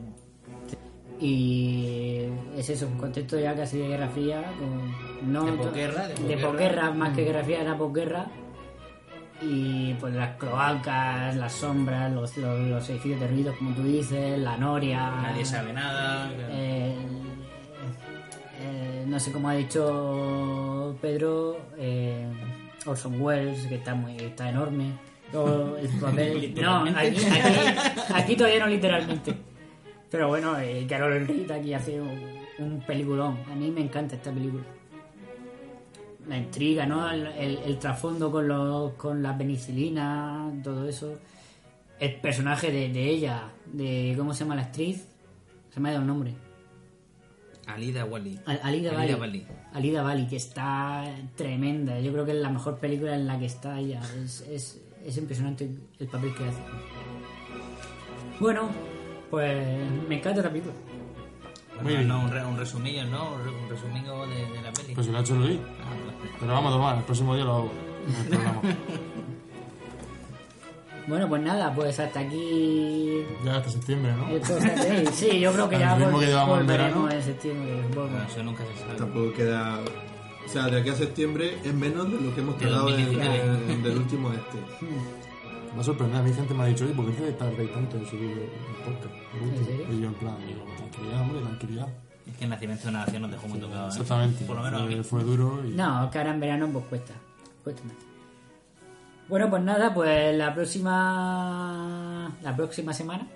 [SPEAKER 3] Y es eso, un contexto ya casi de Guerra Fría. Con, no
[SPEAKER 6] De posguerra, de
[SPEAKER 3] de
[SPEAKER 6] posguerra.
[SPEAKER 3] posguerra, más que Guerra Fría, era posguerra. Y pues las cloacas, las sombras, los, los, los edificios derruidos, como tú dices, la noria.
[SPEAKER 6] nadie sabe nada. claro.
[SPEAKER 3] Eh, eh, no sé cómo ha dicho Pedro, eh, Orson Welles, que está muy está enorme. Todo el papel- no, aquí, aquí- aquí todavía no literalmente. Pero bueno, Carol Reed aquí hace un, un peliculón. A mí me encanta esta película. La intriga, ¿no? El, el- el trasfondo con, los, con la penicilina, todo eso. El personaje de, de ella, de ¿cómo se llama la actriz? Se me ha ido el nombre.
[SPEAKER 6] Alida Wally.
[SPEAKER 3] Al- Alida,
[SPEAKER 6] Alida
[SPEAKER 3] Bali.
[SPEAKER 6] Bali.
[SPEAKER 3] Alida Bali, que está tremenda. Yo creo que es la mejor película en la que está ella. Es, es, es impresionante el papel que hace. Bueno, pues me encanta la película.
[SPEAKER 6] Bueno, no, un, re- un resumillo, ¿no? Un, re- un resumingo de, de la peli.
[SPEAKER 4] Pues se lo ha hecho Luis.
[SPEAKER 6] Ah.
[SPEAKER 4] Pero vamos a tomar, el próximo día lo hago.
[SPEAKER 3] Bueno, pues nada, pues hasta aquí.
[SPEAKER 4] Ya hasta septiembre, ¿no?
[SPEAKER 3] Sí, yo creo que ya vol-
[SPEAKER 4] que llevamos en
[SPEAKER 3] volveremos
[SPEAKER 4] verano.
[SPEAKER 3] en septiembre.
[SPEAKER 6] Bueno, eso nunca se sabe.
[SPEAKER 5] Tampoco queda... O sea, de aquí a septiembre es menos de lo que hemos
[SPEAKER 6] De
[SPEAKER 5] tardado en,
[SPEAKER 6] 2019.
[SPEAKER 5] en- del último este.
[SPEAKER 4] Me ha sorprendido, a mí gente me ha dicho, oye, ¿por qué tardáis tanto en subir el podcast? El último?".
[SPEAKER 3] serio?
[SPEAKER 4] Y yo en plan, digo, tranquilidad, hombre, tranquilidad.
[SPEAKER 6] Es que el nacimiento de una nación nos dejó muy tocados. ¿eh?
[SPEAKER 4] Exactamente.
[SPEAKER 6] Por lo menos a mí.
[SPEAKER 4] Eh, fue duro y...
[SPEAKER 3] No, que ahora en verano pues cuesta. Cuesta más. Bueno, pues nada, pues la próxima. La próxima semana.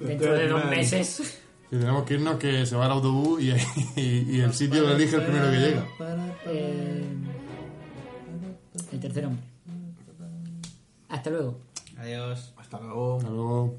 [SPEAKER 3] Dentro de dos meses.
[SPEAKER 4] Y tenemos que irnos que se va el autobús y, y- y el sitio lo elige el primero que llega.
[SPEAKER 3] eh, el tercer hombre. Hasta luego.
[SPEAKER 6] Adiós.
[SPEAKER 5] Hasta luego.
[SPEAKER 4] Hasta luego.